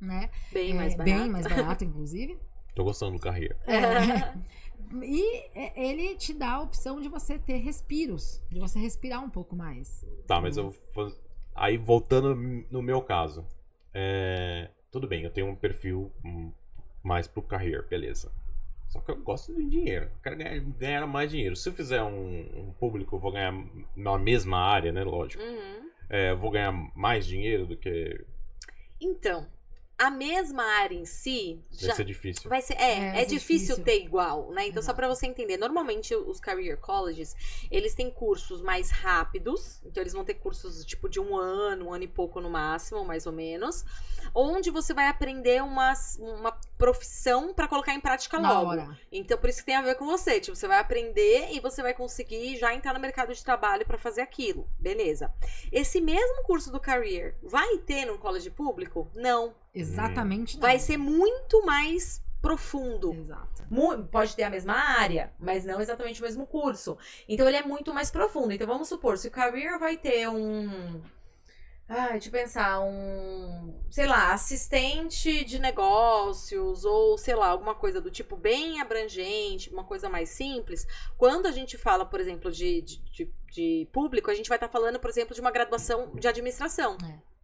Speaker 3: né?
Speaker 2: Bem
Speaker 3: É,
Speaker 2: mais barato.
Speaker 3: Bem mais barato, inclusive.
Speaker 1: Tô gostando do carreira.
Speaker 3: É. E é, ele te dá a opção de você ter respiros, de você respirar um pouco mais.
Speaker 1: Tá, mas eu vou. Aí voltando no meu caso. é, Tudo bem, eu tenho um perfil hum, mais pro career, beleza. Só que eu gosto de dinheiro. Eu quero ganhar, ganhar mais dinheiro. Se eu fizer um, um público, eu vou ganhar na mesma área, né? Lógico.
Speaker 2: Uhum.
Speaker 1: É, eu vou ganhar mais dinheiro do que.
Speaker 2: Então, a mesma área em si
Speaker 1: Vai
Speaker 2: já
Speaker 1: ser difícil.
Speaker 2: Vai ser, é,
Speaker 3: É,
Speaker 2: é,
Speaker 3: vai ser
Speaker 2: difícil,
Speaker 3: difícil.
Speaker 2: ter igual, né? Então, só
Speaker 3: Exato.
Speaker 2: pra você entender, normalmente os career colleges, eles têm cursos mais rápidos, então eles vão ter cursos tipo de um ano, um ano e pouco no máximo, mais ou menos, onde você vai aprender uma, uma profissão pra colocar em prática
Speaker 3: Na
Speaker 2: logo.
Speaker 3: hora.
Speaker 2: Então, por isso que tem a ver com você. Tipo, você vai aprender e você vai conseguir já entrar no mercado de trabalho pra fazer aquilo. Beleza. Esse mesmo curso do Career vai ter no college público? Não.
Speaker 3: Exatamente. não.
Speaker 2: Vai ser muito mais profundo.
Speaker 3: Exato.
Speaker 2: Mu- Pode ter a mesma área, mas não exatamente o mesmo curso. Então ele é muito mais profundo. Então vamos supor, se o Career vai ter um. Ai, deixa eu pensar, um. Sei lá, assistente de negócios, ou sei lá, alguma coisa do tipo bem abrangente, uma coisa mais simples. Quando a gente fala, por exemplo, de, de, de- de público, a gente vai estar falando, por exemplo, de uma graduação de administração.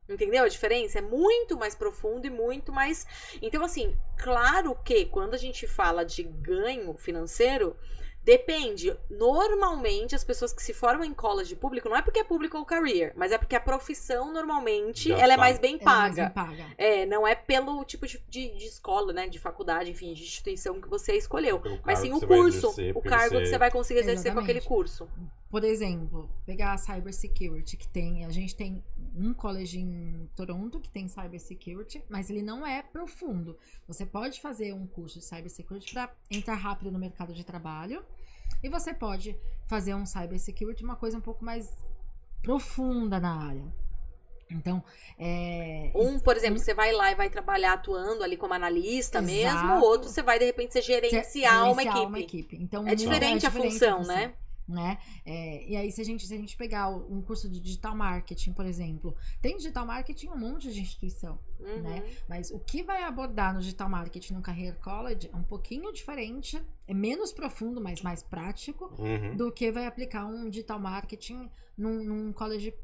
Speaker 2: Entendeu a diferença? É muito mais profundo e muito mais. Então, assim, claro que quando a gente fala de ganho financeiro, depende. Normalmente, as pessoas que se formam em college público, não é porque é público ou career, mas é porque a profissão, normalmente,
Speaker 1: Já
Speaker 2: ela é
Speaker 1: paga.
Speaker 2: mais bem
Speaker 3: Ela mais
Speaker 2: paga.
Speaker 3: bem paga.
Speaker 2: É, não é pelo tipo de, de, de escola, né? De faculdade, enfim, de instituição que você escolheu.
Speaker 1: Pelo
Speaker 2: Mas sim o
Speaker 1: você
Speaker 2: curso,
Speaker 1: exercer,
Speaker 2: o cargo que
Speaker 1: você-
Speaker 2: você vai conseguir exercer com aquele
Speaker 3: Exatamente.
Speaker 2: curso.
Speaker 3: Por exemplo, pegar a cybersecurity, que tem. A gente tem um college em Toronto que tem cybersecurity, mas ele não é profundo. Você pode fazer um curso de cybersecurity para entrar rápido no mercado de trabalho. E você pode fazer um cybersecurity, uma coisa um pouco mais profunda na área. Então, é.
Speaker 2: Um, por exemplo, você vai lá e vai trabalhar atuando ali como analista mesmo,
Speaker 3: Exato.
Speaker 2: o outro você vai, de repente, você gerenciar, uma equipe.
Speaker 3: Então,
Speaker 2: É
Speaker 3: um-
Speaker 2: diferente a função, né?
Speaker 3: Né? É, e aí, se a, gente, se a gente pegar um curso de digital marketing, por exemplo, tem digital marketing em um monte de instituição,
Speaker 2: Uhum.
Speaker 3: né? Mas o que vai abordar no digital marketing no Career College é um pouquinho diferente, é menos profundo, mas mais prático,
Speaker 1: Uhum.
Speaker 3: do que vai aplicar um digital marketing num, num college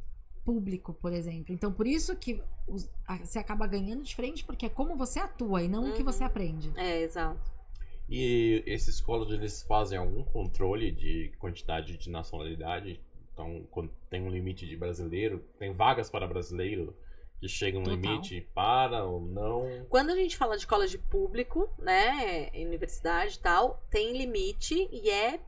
Speaker 3: público, por exemplo. Então, por isso que os- a- você acaba ganhando diferente, porque é como você atua e não o que
Speaker 2: Uhum.
Speaker 3: você aprende.
Speaker 2: É, exato.
Speaker 1: E esses colleges eles fazem algum controle de quantidade de nacionalidade? Então, tem um limite de brasileiro, tem vagas para brasileiro que chegam no
Speaker 3: Total.
Speaker 1: limite para ou não?
Speaker 2: Quando a gente fala de college público, né, universidade e tal, tem limite e é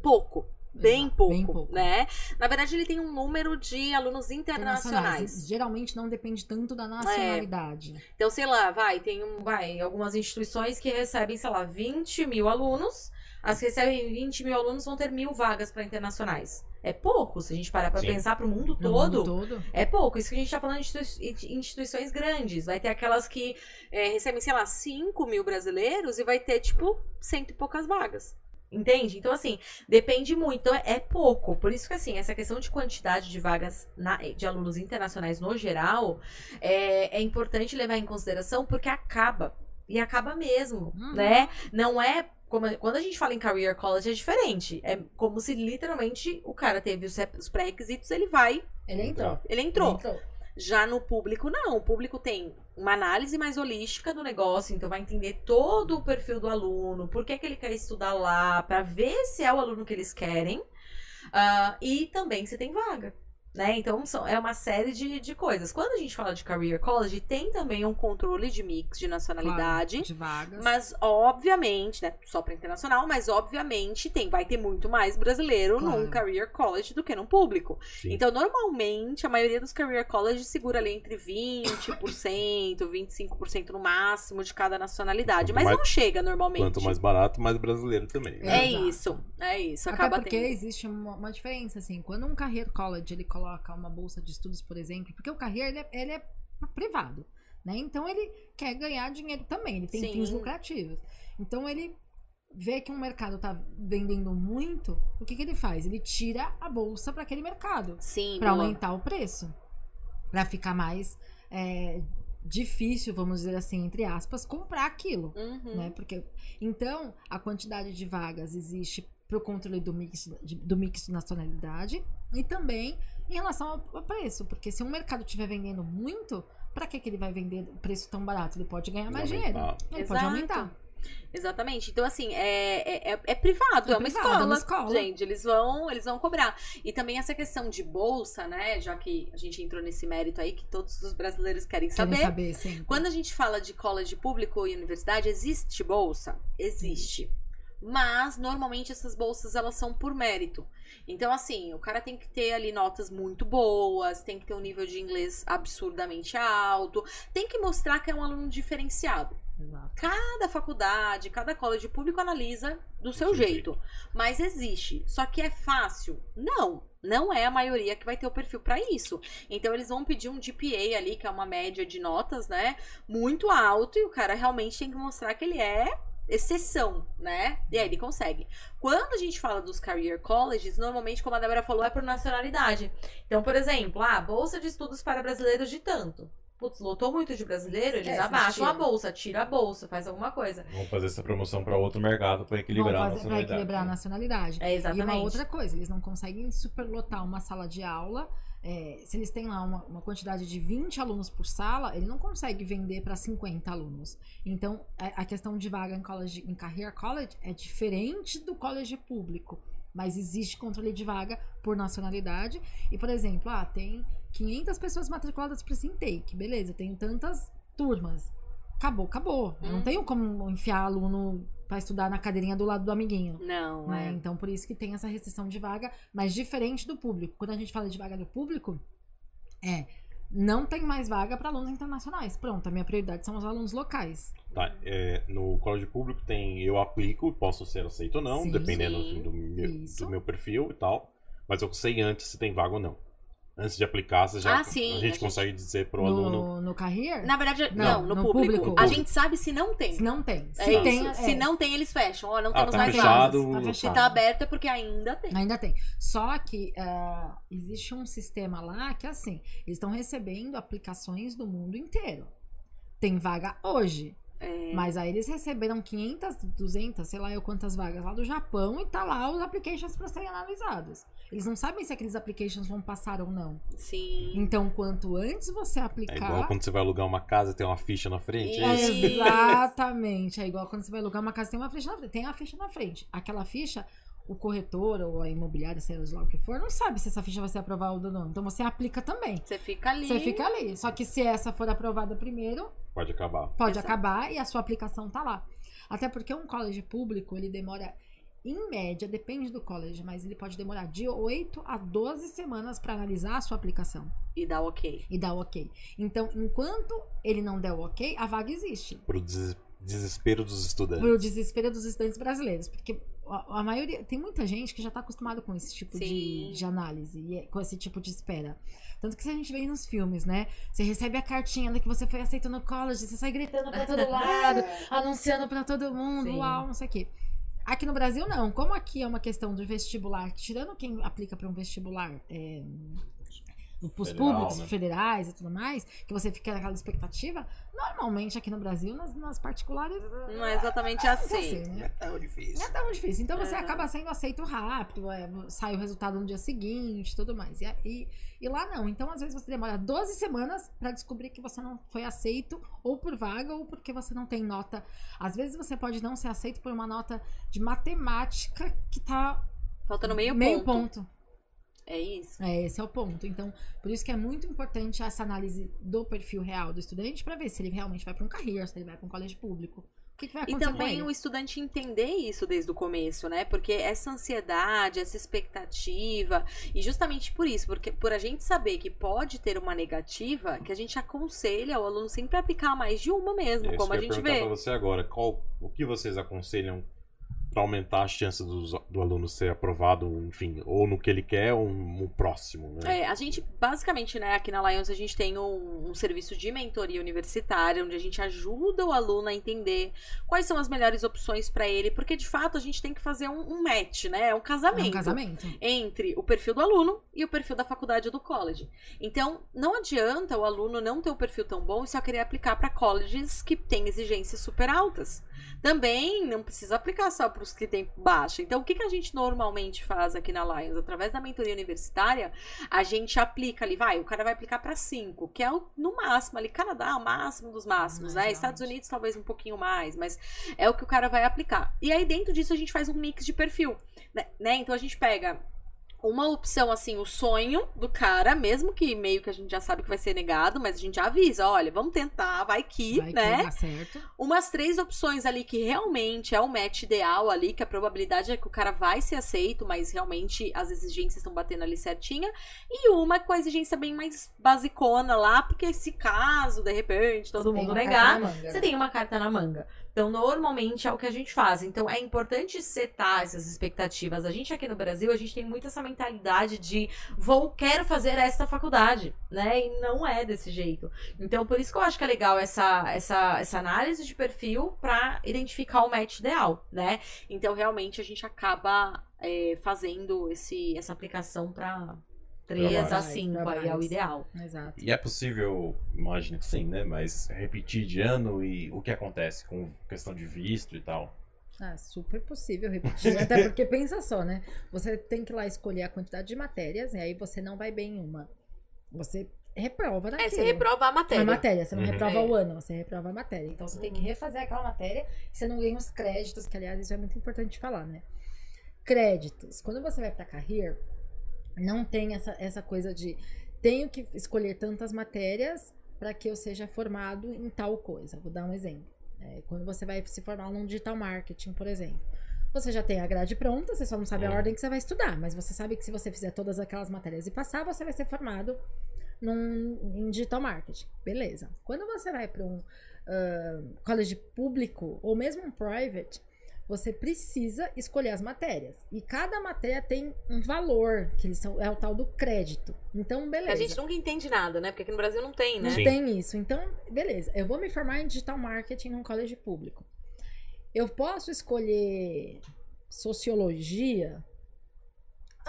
Speaker 2: pouco. Bem
Speaker 3: Exato,
Speaker 2: pouco,
Speaker 3: bem pouco.
Speaker 2: né? Na verdade, ele tem um número de alunos internacionais.
Speaker 3: Geralmente não depende tanto
Speaker 2: É.
Speaker 3: da nacionalidade.
Speaker 2: Então, sei lá, vai, tem um, vai, algumas instituições que recebem, sei lá, 20 mil alunos. As que recebem 20 mil alunos vão ter mil vagas para internacionais. É pouco, se a gente parar pra
Speaker 1: Sim.
Speaker 2: pensar pro mundo
Speaker 3: No
Speaker 2: todo.
Speaker 3: mundo todo.
Speaker 2: É pouco. Isso que a gente tá falando de institui- instituições grandes. Vai ter aquelas que é, recebem, sei lá, 5 mil brasileiros e vai ter, tipo, cento e poucas vagas. Entende? Então, assim, depende muito. Então, é, é pouco. Por isso que, assim, essa questão de quantidade de vagas na- de alunos internacionais no geral é, é importante levar em consideração porque acaba. E acaba mesmo,
Speaker 3: Uhum.
Speaker 2: né? Não é. Como, quando a gente fala em career college é diferente. É como se literalmente o cara teve os, os pré-requisitos, ele vai,
Speaker 3: Ele entrou.
Speaker 2: ele entrou.
Speaker 3: Ele entrou.
Speaker 2: Já no público, não. O público tem uma análise mais holística do negócio, então vai entender todo o perfil do aluno, por que, que ele quer estudar lá, pra ver se é o aluno que eles querem. Ah, e também se tem vaga. Né? Então, são, é uma série de, de coisas. Quando a gente fala de Career College, tem também um controle de mix de nacionalidade.
Speaker 3: Claro, de vagas.
Speaker 2: Mas, obviamente, né? Só para internacional, mas obviamente tem, vai ter muito mais brasileiro
Speaker 3: Claro.
Speaker 2: num career college do que num público.
Speaker 1: Sim.
Speaker 2: Então, normalmente, a maioria dos career colleges segura ali entre 20%, 25% no máximo de cada nacionalidade.
Speaker 1: Quanto
Speaker 2: Mas
Speaker 1: mais-
Speaker 2: não chega normalmente.
Speaker 1: Quanto mais barato, mais brasileiro também. né?
Speaker 2: É
Speaker 3: Exato.
Speaker 2: isso, é isso.
Speaker 3: Até
Speaker 2: Acaba
Speaker 3: porque
Speaker 2: tendo.
Speaker 3: existe uma, uma diferença, assim. Quando um career college ele coloca uma bolsa de estudos, por exemplo, porque o career ele é, ele é privado, né? Então ele quer ganhar dinheiro também, ele tem
Speaker 2: Sim.
Speaker 3: fins lucrativos. Então ele vê que um mercado tá vendendo muito, o que, que ele faz? Ele tira a bolsa para aquele mercado, para aumentar o preço, para ficar mais é, difícil, vamos dizer assim, entre aspas, comprar aquilo
Speaker 2: Uhum.
Speaker 3: né? Porque então a quantidade de vagas existe para o controle do mix do mix de nacionalidade e também em relação ao, preço, porque se um mercado estiver vendendo muito, para que que ele vai vender preço tão barato? Ele pode ganhar mais dinheiro.
Speaker 1: Aumentar.
Speaker 3: Ele
Speaker 2: Exato.
Speaker 3: pode aumentar.
Speaker 2: Exatamente. Então, assim, é, é, é- é privado,
Speaker 3: É
Speaker 2: é, uma,
Speaker 3: privado,
Speaker 2: escola,
Speaker 3: é uma escola.
Speaker 2: Gente, eles vão, eles vão cobrar. E também essa questão de bolsa, né? Já que a gente entrou nesse mérito aí, que todos os brasileiros querem
Speaker 3: Querem
Speaker 2: saber.
Speaker 3: saber, sim.
Speaker 2: Quando a gente fala de college público e universidade, existe bolsa? Existe. Mas normalmente essas bolsas elas são por mérito. Então assim, o cara tem que ter ali notas muito boas, tem que ter um nível de inglês absurdamente alto, tem que mostrar que é um aluno diferenciado.
Speaker 3: Exato.
Speaker 2: Cada faculdade, cada college público analisa do seu
Speaker 1: seu
Speaker 2: jeito. Mas existe. Só que é fácil? Não. Não é a maioria que vai ter o perfil pra isso. Então eles vão pedir um GPA ali, que é uma média de notas, né? Muito alto, e o cara realmente tem que mostrar que ele é exceção, né? E aí ele consegue. Quando a gente fala dos career colleges, normalmente, como a Débora falou, é por nacionalidade. Então, por exemplo, ah, bolsa de estudos para brasileiros de tanto. Putz, lotou muito de brasileiro, eles
Speaker 3: Esquece,
Speaker 2: abaixam a bolsa, tira a bolsa, faz alguma coisa.
Speaker 1: Vamos fazer essa promoção para outro mercado para equilibrar a
Speaker 3: fazer- pra
Speaker 1: nacionalidade.
Speaker 3: equilibrar a nacionalidade.
Speaker 2: É exatamente.
Speaker 3: E uma outra coisa, eles não conseguem superlotar uma sala de aula. É, se eles têm lá uma, uma quantidade de 20 alunos por sala, ele não consegue vender para 50 alunos. Então, a, a questão de vaga em college, em career college é diferente do college público. Mas existe controle de vaga por nacionalidade. E, por exemplo, ah, tem 500 pessoas matriculadas para esse intake. Beleza, tem tantas turmas. Acabou, acabou. Eu não
Speaker 2: Hum.
Speaker 3: tenho como enfiar aluno para estudar na cadeirinha do lado do amiguinho
Speaker 2: Não,
Speaker 3: né?
Speaker 2: é.
Speaker 3: Então, por isso que tem essa restrição de vaga, mas diferente do público. Quando a gente fala de vaga do público, é não tem mais vaga para alunos internacionais. Pronto, a minha prioridade são os alunos locais.
Speaker 1: Tá, é, no colégio público tem eu aplico, posso ser aceito ou não,
Speaker 3: Sim.
Speaker 1: dependendo
Speaker 2: Sim.
Speaker 1: assim, do, meu, do meu perfil e tal. Mas eu sei antes se tem vaga ou não. Antes de aplicar, você já,
Speaker 2: Ah, sim,
Speaker 1: a
Speaker 2: a
Speaker 1: gente
Speaker 2: gente-
Speaker 1: consegue dizer pro aluno.
Speaker 3: No, no career,
Speaker 2: Na verdade, não,
Speaker 3: Não,
Speaker 2: no,
Speaker 3: no
Speaker 2: público.
Speaker 3: público.
Speaker 2: A gente sabe se não tem.
Speaker 3: se não tem. Se
Speaker 2: É isso.
Speaker 3: tem,
Speaker 2: Se
Speaker 3: é,
Speaker 2: não tem, eles fecham. Ó, não
Speaker 1: Ah,
Speaker 2: temos
Speaker 1: tá
Speaker 2: mais
Speaker 1: fechado,
Speaker 2: vagas.
Speaker 3: tá
Speaker 2: Se
Speaker 3: fechado.
Speaker 2: tá aberto é porque ainda tem.
Speaker 3: Ainda tem. Só que ah, existe um sistema lá que, assim, eles estão recebendo aplicações do mundo inteiro. Tem vaga hoje.
Speaker 2: É.
Speaker 3: Mas aí eles receberam 500, 200, sei lá eu quantas vagas lá do Japão e tá lá os applications para serem analisados. Eles não sabem se aqueles applications vão passar ou não.
Speaker 2: Sim.
Speaker 3: Então, quanto antes você
Speaker 1: É
Speaker 3: aplicar.
Speaker 1: igual quando você vai alugar uma casa e tem uma ficha na frente. É
Speaker 2: Isso.
Speaker 1: isso.
Speaker 3: Exatamente. É igual quando você vai alugar uma casa, tem uma ficha na frente. Tem a ficha na frente. Aquela ficha, o corretor ou a imobiliária, sei lá o que for, não sabe se essa ficha vai ser aprovada ou não. Então você aplica também.
Speaker 2: Você fica ali.
Speaker 3: Você fica ali. Só que se essa for aprovada primeiro,
Speaker 1: Pode acabar.
Speaker 3: pode
Speaker 2: Exato.
Speaker 3: acabar e a sua aplicação tá lá. Até porque um college público, ele demora, em média, depende do college, mas ele pode demorar de 8 a 12 semanas para analisar a sua aplicação
Speaker 2: E dá ok.
Speaker 3: e dar o ok. Então, enquanto ele não der o ok, a vaga existe.
Speaker 1: Pro des- desespero dos estudantes.
Speaker 3: Pro desespero dos estudantes brasileiros. Porque a, a maioria. Tem muita gente que já tá acostumada com esse tipo de, de análise, e é- com esse tipo de espera. Tanto que se a gente vê nos filmes, né? Você recebe a cartinha que você foi aceito no college, você sai gritando pra todo lado, anunciando pra todo mundo,
Speaker 2: Sim.
Speaker 3: uau, não sei o quê. Aqui no Brasil, não. Como aqui é uma questão do vestibular, tirando quem aplica para um vestibular, é, os
Speaker 1: Federal,
Speaker 3: públicos,
Speaker 1: né?
Speaker 3: federais e tudo mais, que você fica naquela expectativa, normalmente aqui no Brasil, nas, nas particulares.
Speaker 2: Não é exatamente
Speaker 3: é
Speaker 2: assim.
Speaker 3: assim, né?
Speaker 1: É tão difícil.
Speaker 3: Não é tão difícil. Então você
Speaker 2: Aham.
Speaker 3: acaba sendo aceito rápido, é, sai o resultado no dia seguinte tudo mais. E, e, e lá não. Então, às vezes, você demora 12 semanas pra descobrir que você não foi aceito, ou por vaga, ou porque você não tem nota. Às vezes você pode não ser aceito por uma nota de matemática que tá
Speaker 2: Faltando meio,
Speaker 3: meio
Speaker 2: ponto.
Speaker 3: ponto.
Speaker 2: É isso.
Speaker 3: É, esse é o ponto. Então, por isso que é muito importante essa análise do perfil real do estudante para ver se ele realmente vai para um carreira, se ele vai para um colégio público. O que, que vai
Speaker 2: E
Speaker 3: acontecer com
Speaker 2: também
Speaker 3: ele?
Speaker 2: o estudante entender isso desde o começo, né? Porque essa ansiedade, essa expectativa, e justamente por isso, porque por a gente saber que pode ter uma negativa, que a gente aconselha o aluno sempre a aplicar mais de uma mesmo,
Speaker 1: É isso
Speaker 2: como
Speaker 1: que
Speaker 2: a
Speaker 1: eu ia
Speaker 2: gente
Speaker 1: perguntar
Speaker 2: vê.
Speaker 1: pra você agora. Qual, o que vocês aconselham para aumentar a chance do, do aluno ser aprovado, enfim, ou no que ele quer ou no próximo, né?
Speaker 2: É, a gente, basicamente, né, aqui na Lions, a gente tem um, um serviço de mentoria universitária, onde a gente ajuda o aluno a entender quais são as melhores opções para ele, porque de fato a gente tem que fazer um, um match, né? É um
Speaker 3: É
Speaker 2: casamento.
Speaker 3: um casamento.
Speaker 2: entre o perfil do aluno e o perfil da faculdade ou do college. Então, não adianta o aluno não ter um perfil tão bom e só querer aplicar para colleges que têm exigências super altas. Também não precisa aplicar só para os que têm baixa. Então, o que, que a gente normalmente faz aqui na Lions? Através da mentoria universitária, a gente aplica ali, vai, o cara vai aplicar para cinco, que é o, no máximo ali, Canadá, o máximo dos máximos, né? Estados. Unidos talvez um pouquinho mais, mas é o que o cara vai aplicar. E aí, dentro disso, a gente faz um mix de perfil, né? né? Então, a gente pega uma opção, assim, o sonho do cara, mesmo que meio que a gente já sabe que vai ser negado, mas a gente já avisa, olha, vamos tentar, vai que,
Speaker 3: Vai que
Speaker 2: né?
Speaker 3: dá certo.
Speaker 2: Umas três opções ali que realmente é o match ideal ali, que a probabilidade é que o cara vai ser aceito, mas realmente as exigências estão batendo ali certinha. E uma com a exigência bem mais basicona lá, porque se caso, de repente, todo
Speaker 3: Tem
Speaker 2: mundo negar, você tem uma carta na manga. Então, normalmente é o que a gente faz. Então, é importante setar essas expectativas. A gente aqui no Brasil, a gente tem muito essa mentalidade de vou, quero fazer esta faculdade, né? E não é desse jeito. Então, por isso que eu acho que é legal essa, essa, essa análise de perfil para identificar o match ideal, né? Então, realmente, a gente acaba é, fazendo esse, essa aplicação para três
Speaker 1: Pra
Speaker 2: a
Speaker 3: mais,
Speaker 2: cinco,
Speaker 3: pra
Speaker 2: aí é o ideal.
Speaker 3: Exato.
Speaker 1: E é possível, imagino que sim, né? Mas repetir de ano e o que acontece com questão de visto e tal.
Speaker 3: Ah, super possível repetir. Até porque pensa só, né? Você tem que ir lá escolher a quantidade de matérias, e aí você não vai bem em uma. Você reprova naquilo.
Speaker 2: É, você reprova a matéria.
Speaker 3: A matéria, você não
Speaker 1: Uhum.
Speaker 3: reprova
Speaker 2: É.
Speaker 3: o ano, você reprova a matéria. Então você tem que
Speaker 2: Uhum.
Speaker 3: refazer aquela matéria e você não ganha os créditos, que aliás isso é muito importante falar, né? Créditos. Quando você vai pra carreira, não tem essa, essa coisa de tenho que escolher tantas matérias para que eu seja formado em tal coisa. Vou dar um exemplo. É, quando você vai se formar num digital marketing, por exemplo. Você já tem a grade pronta, você só não sabe a
Speaker 1: Uhum.
Speaker 3: ordem que você vai estudar, mas você sabe que se você fizer todas aquelas matérias e passar, você vai ser formado num, em digital marketing. Beleza. Quando você vai para um ah, college público ou mesmo um private, você precisa escolher as matérias. E cada matéria tem um valor, que eles são, é o tal do crédito. Então, beleza.
Speaker 2: A gente nunca entende nada, né? Porque aqui no Brasil não tem, né?
Speaker 3: Não
Speaker 1: Sim.
Speaker 3: tem isso. Então, beleza. Eu vou me formar em digital marketing num colégio público. Eu posso escolher sociologia?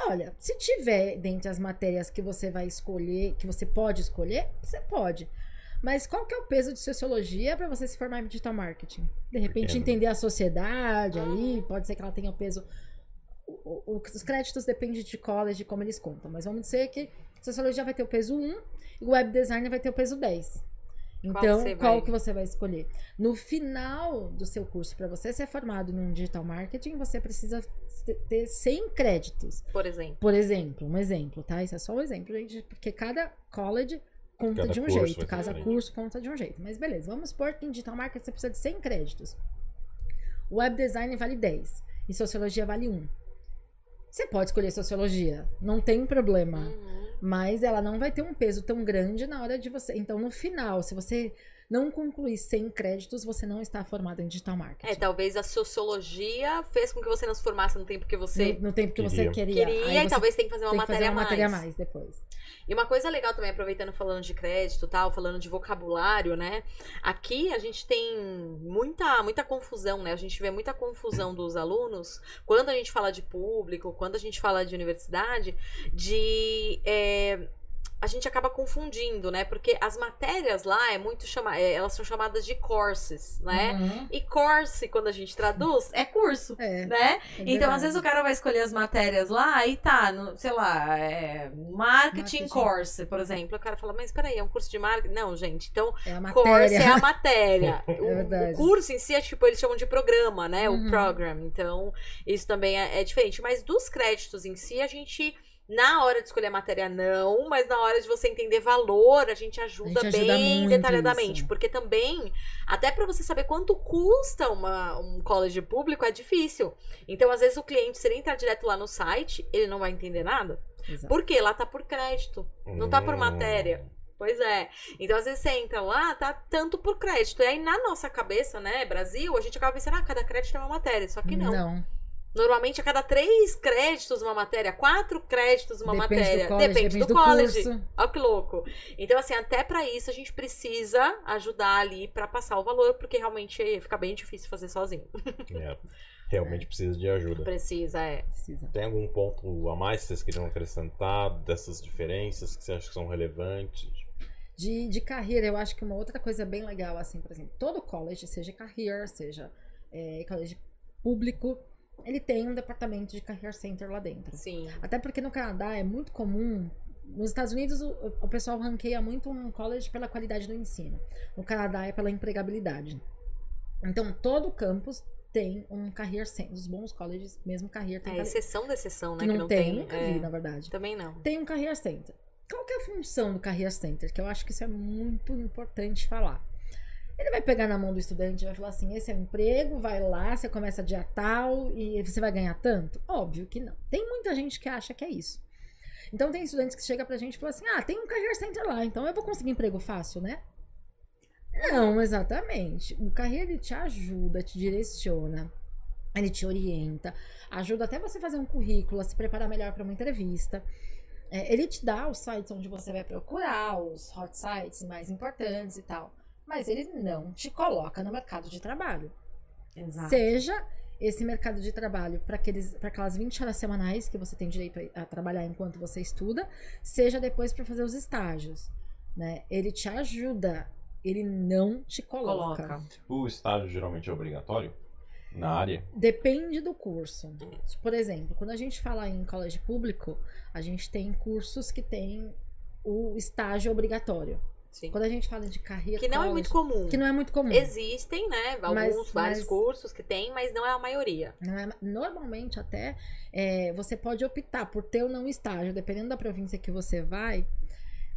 Speaker 3: Olha, se tiver dentre as matérias que você vai escolher, que você pode escolher, você pode. Mas qual que é o peso de sociologia para você se formar em digital marketing? De repente
Speaker 1: Pequeno.
Speaker 3: entender a sociedade ali, pode ser que ela tenha o peso o- o- os créditos dependem de college, como eles contam. Mas vamos dizer que sociologia vai ter o peso 1 e o web design vai ter o peso 10.
Speaker 2: Qual
Speaker 3: Então,
Speaker 2: você
Speaker 3: qual
Speaker 2: vai-
Speaker 3: que você vai escolher? No final do seu curso, para você ser formado num digital marketing, você precisa te- ter 100 créditos.
Speaker 2: Por exemplo.
Speaker 3: Por exemplo, um exemplo, tá? Isso é só um exemplo, gente, porque cada college conta
Speaker 1: Cada
Speaker 3: de um jeito, cada
Speaker 1: diferente.
Speaker 3: curso conta de um jeito. Mas beleza, vamos supor que em digital marketing você precisa de 100 créditos. O web design vale 10 e sociologia vale 1. Você pode escolher sociologia, não tem problema.
Speaker 2: Uhum.
Speaker 3: Mas ela não vai ter um peso tão grande na hora de você. Então, no final, se você não concluir 100 créditos, você não está formado em digital marketing.
Speaker 2: É, talvez a sociologia fez com que você não se formasse no tempo que você
Speaker 3: no, no tempo que você
Speaker 1: queria.
Speaker 3: queria.
Speaker 2: queria,
Speaker 3: Aí
Speaker 2: e
Speaker 3: você
Speaker 2: talvez tenha que fazer uma
Speaker 3: tem que fazer
Speaker 2: matéria a
Speaker 3: uma
Speaker 2: mais.
Speaker 3: matéria a mais depois.
Speaker 2: E uma coisa legal também, aproveitando falando de crédito e tal, falando de vocabulário, né? Aqui a gente tem muita, muita confusão, né? A gente vê muita confusão dos alunos quando a gente fala de público, quando a gente fala de universidade, de. é, a gente acaba confundindo, né? Porque as matérias lá é muito chama é, elas são chamadas de courses, né?
Speaker 3: Uhum.
Speaker 2: E course, quando a gente traduz, é curso,
Speaker 3: É,
Speaker 2: né?
Speaker 3: é
Speaker 2: Então, às vezes o cara vai escolher as matérias lá e tá, no, sei lá, é, marketing,
Speaker 3: Marketing.
Speaker 2: course, por exemplo. O cara fala, mas peraí, é um curso de marketing? Não, gente. Então,
Speaker 3: É
Speaker 2: course é a matéria. o,
Speaker 3: verdade.
Speaker 2: o curso em si é tipo, eles chamam de programa, né?
Speaker 3: Uhum.
Speaker 2: O program. Então, isso também é, é diferente. Mas dos créditos em si, a gente Na hora de escolher a matéria, não, mas na hora de você entender valor, a gente ajuda,
Speaker 3: A gente ajuda
Speaker 2: bem
Speaker 3: muito
Speaker 2: detalhadamente.
Speaker 3: isso.
Speaker 2: Porque também, até pra você saber quanto custa uma, um college público, é difícil. Então, às vezes, o cliente, se ele entrar direto lá no site, ele não vai entender nada.
Speaker 3: Exato.
Speaker 2: Por quê? Lá tá por crédito, não tá por
Speaker 1: Hum.
Speaker 2: matéria. Pois é. Então, às vezes, você entra lá, tá tanto por crédito. E aí, na nossa cabeça, né, Brasil, a gente acaba pensando, ah, cada crédito é uma matéria. Só que não.
Speaker 3: Não.
Speaker 2: Normalmente, a cada três créditos uma matéria, quatro créditos uma
Speaker 3: Depende
Speaker 2: matéria.
Speaker 3: do college,
Speaker 2: depende,
Speaker 3: depende
Speaker 2: do,
Speaker 3: do
Speaker 2: college.
Speaker 3: curso.
Speaker 2: Olha que louco. Então, assim, até pra isso a gente precisa ajudar ali pra passar o valor, porque realmente fica bem difícil fazer sozinho.
Speaker 1: É, realmente precisa de ajuda.
Speaker 2: Precisa, é.
Speaker 3: Precisa.
Speaker 1: Tem algum ponto a mais que vocês queriam acrescentar dessas diferenças que você acha que são relevantes?
Speaker 3: De, de carreira, eu acho que uma outra coisa bem legal, assim, por exemplo, todo college, seja career, seja é, college público, ele tem um departamento de career center lá dentro.
Speaker 2: Sim.
Speaker 3: Até porque no Canadá é muito comum. Nos Estados Unidos, o, o pessoal ranqueia muito um college pela qualidade do ensino. No Canadá é pela empregabilidade. Então, todo campus tem um career center. Os bons colleges, mesmo career, tem
Speaker 2: É exceção da exceção, né?
Speaker 3: que
Speaker 2: que
Speaker 3: não, tem, nunca
Speaker 2: é.
Speaker 3: vi, na verdade.
Speaker 2: Também não.
Speaker 3: Tem um career center. Qual que é a função do career center? Que eu acho que isso é muito importante falar. Ele vai pegar na mão do estudante e vai falar assim: esse é o emprego, vai lá, você começa dia tal e você vai ganhar tanto? Óbvio que não. Tem muita gente que acha que é isso. Então tem estudantes que chegam pra gente e falam assim: ah, tem um career center lá, então eu vou conseguir emprego fácil, né? Não, exatamente. O ele te ajuda, te direciona, ele te orienta, ajuda até você fazer um currículo, a se preparar melhor para uma entrevista. É, ele te dá os sites onde você vai procurar, os hot sites mais importantes e tal. Mas ele não te coloca no mercado de trabalho.
Speaker 2: Exato.
Speaker 3: Seja esse mercado de trabalho para aquelas 20 horas semanais que você tem direito a, a trabalhar enquanto você estuda, seja depois para fazer os estágios. Né? Ele te ajuda, ele não te coloca.
Speaker 2: Coloca.
Speaker 1: O estágio geralmente é obrigatório na área?
Speaker 3: Depende do curso. Por exemplo, quando a gente fala em colégio público, a gente tem cursos que tem o estágio obrigatório.
Speaker 2: Sim.
Speaker 3: Quando a gente fala de carreira
Speaker 2: Que não é muito comum.
Speaker 3: que não é muito comum.
Speaker 2: Existem, né? Alguns,
Speaker 3: Mas-
Speaker 2: vários
Speaker 3: mas-
Speaker 2: cursos que tem, mas não é a maioria.
Speaker 3: Não é- normalmente até é, você pode optar por ter ou não estágio, dependendo da província que você vai.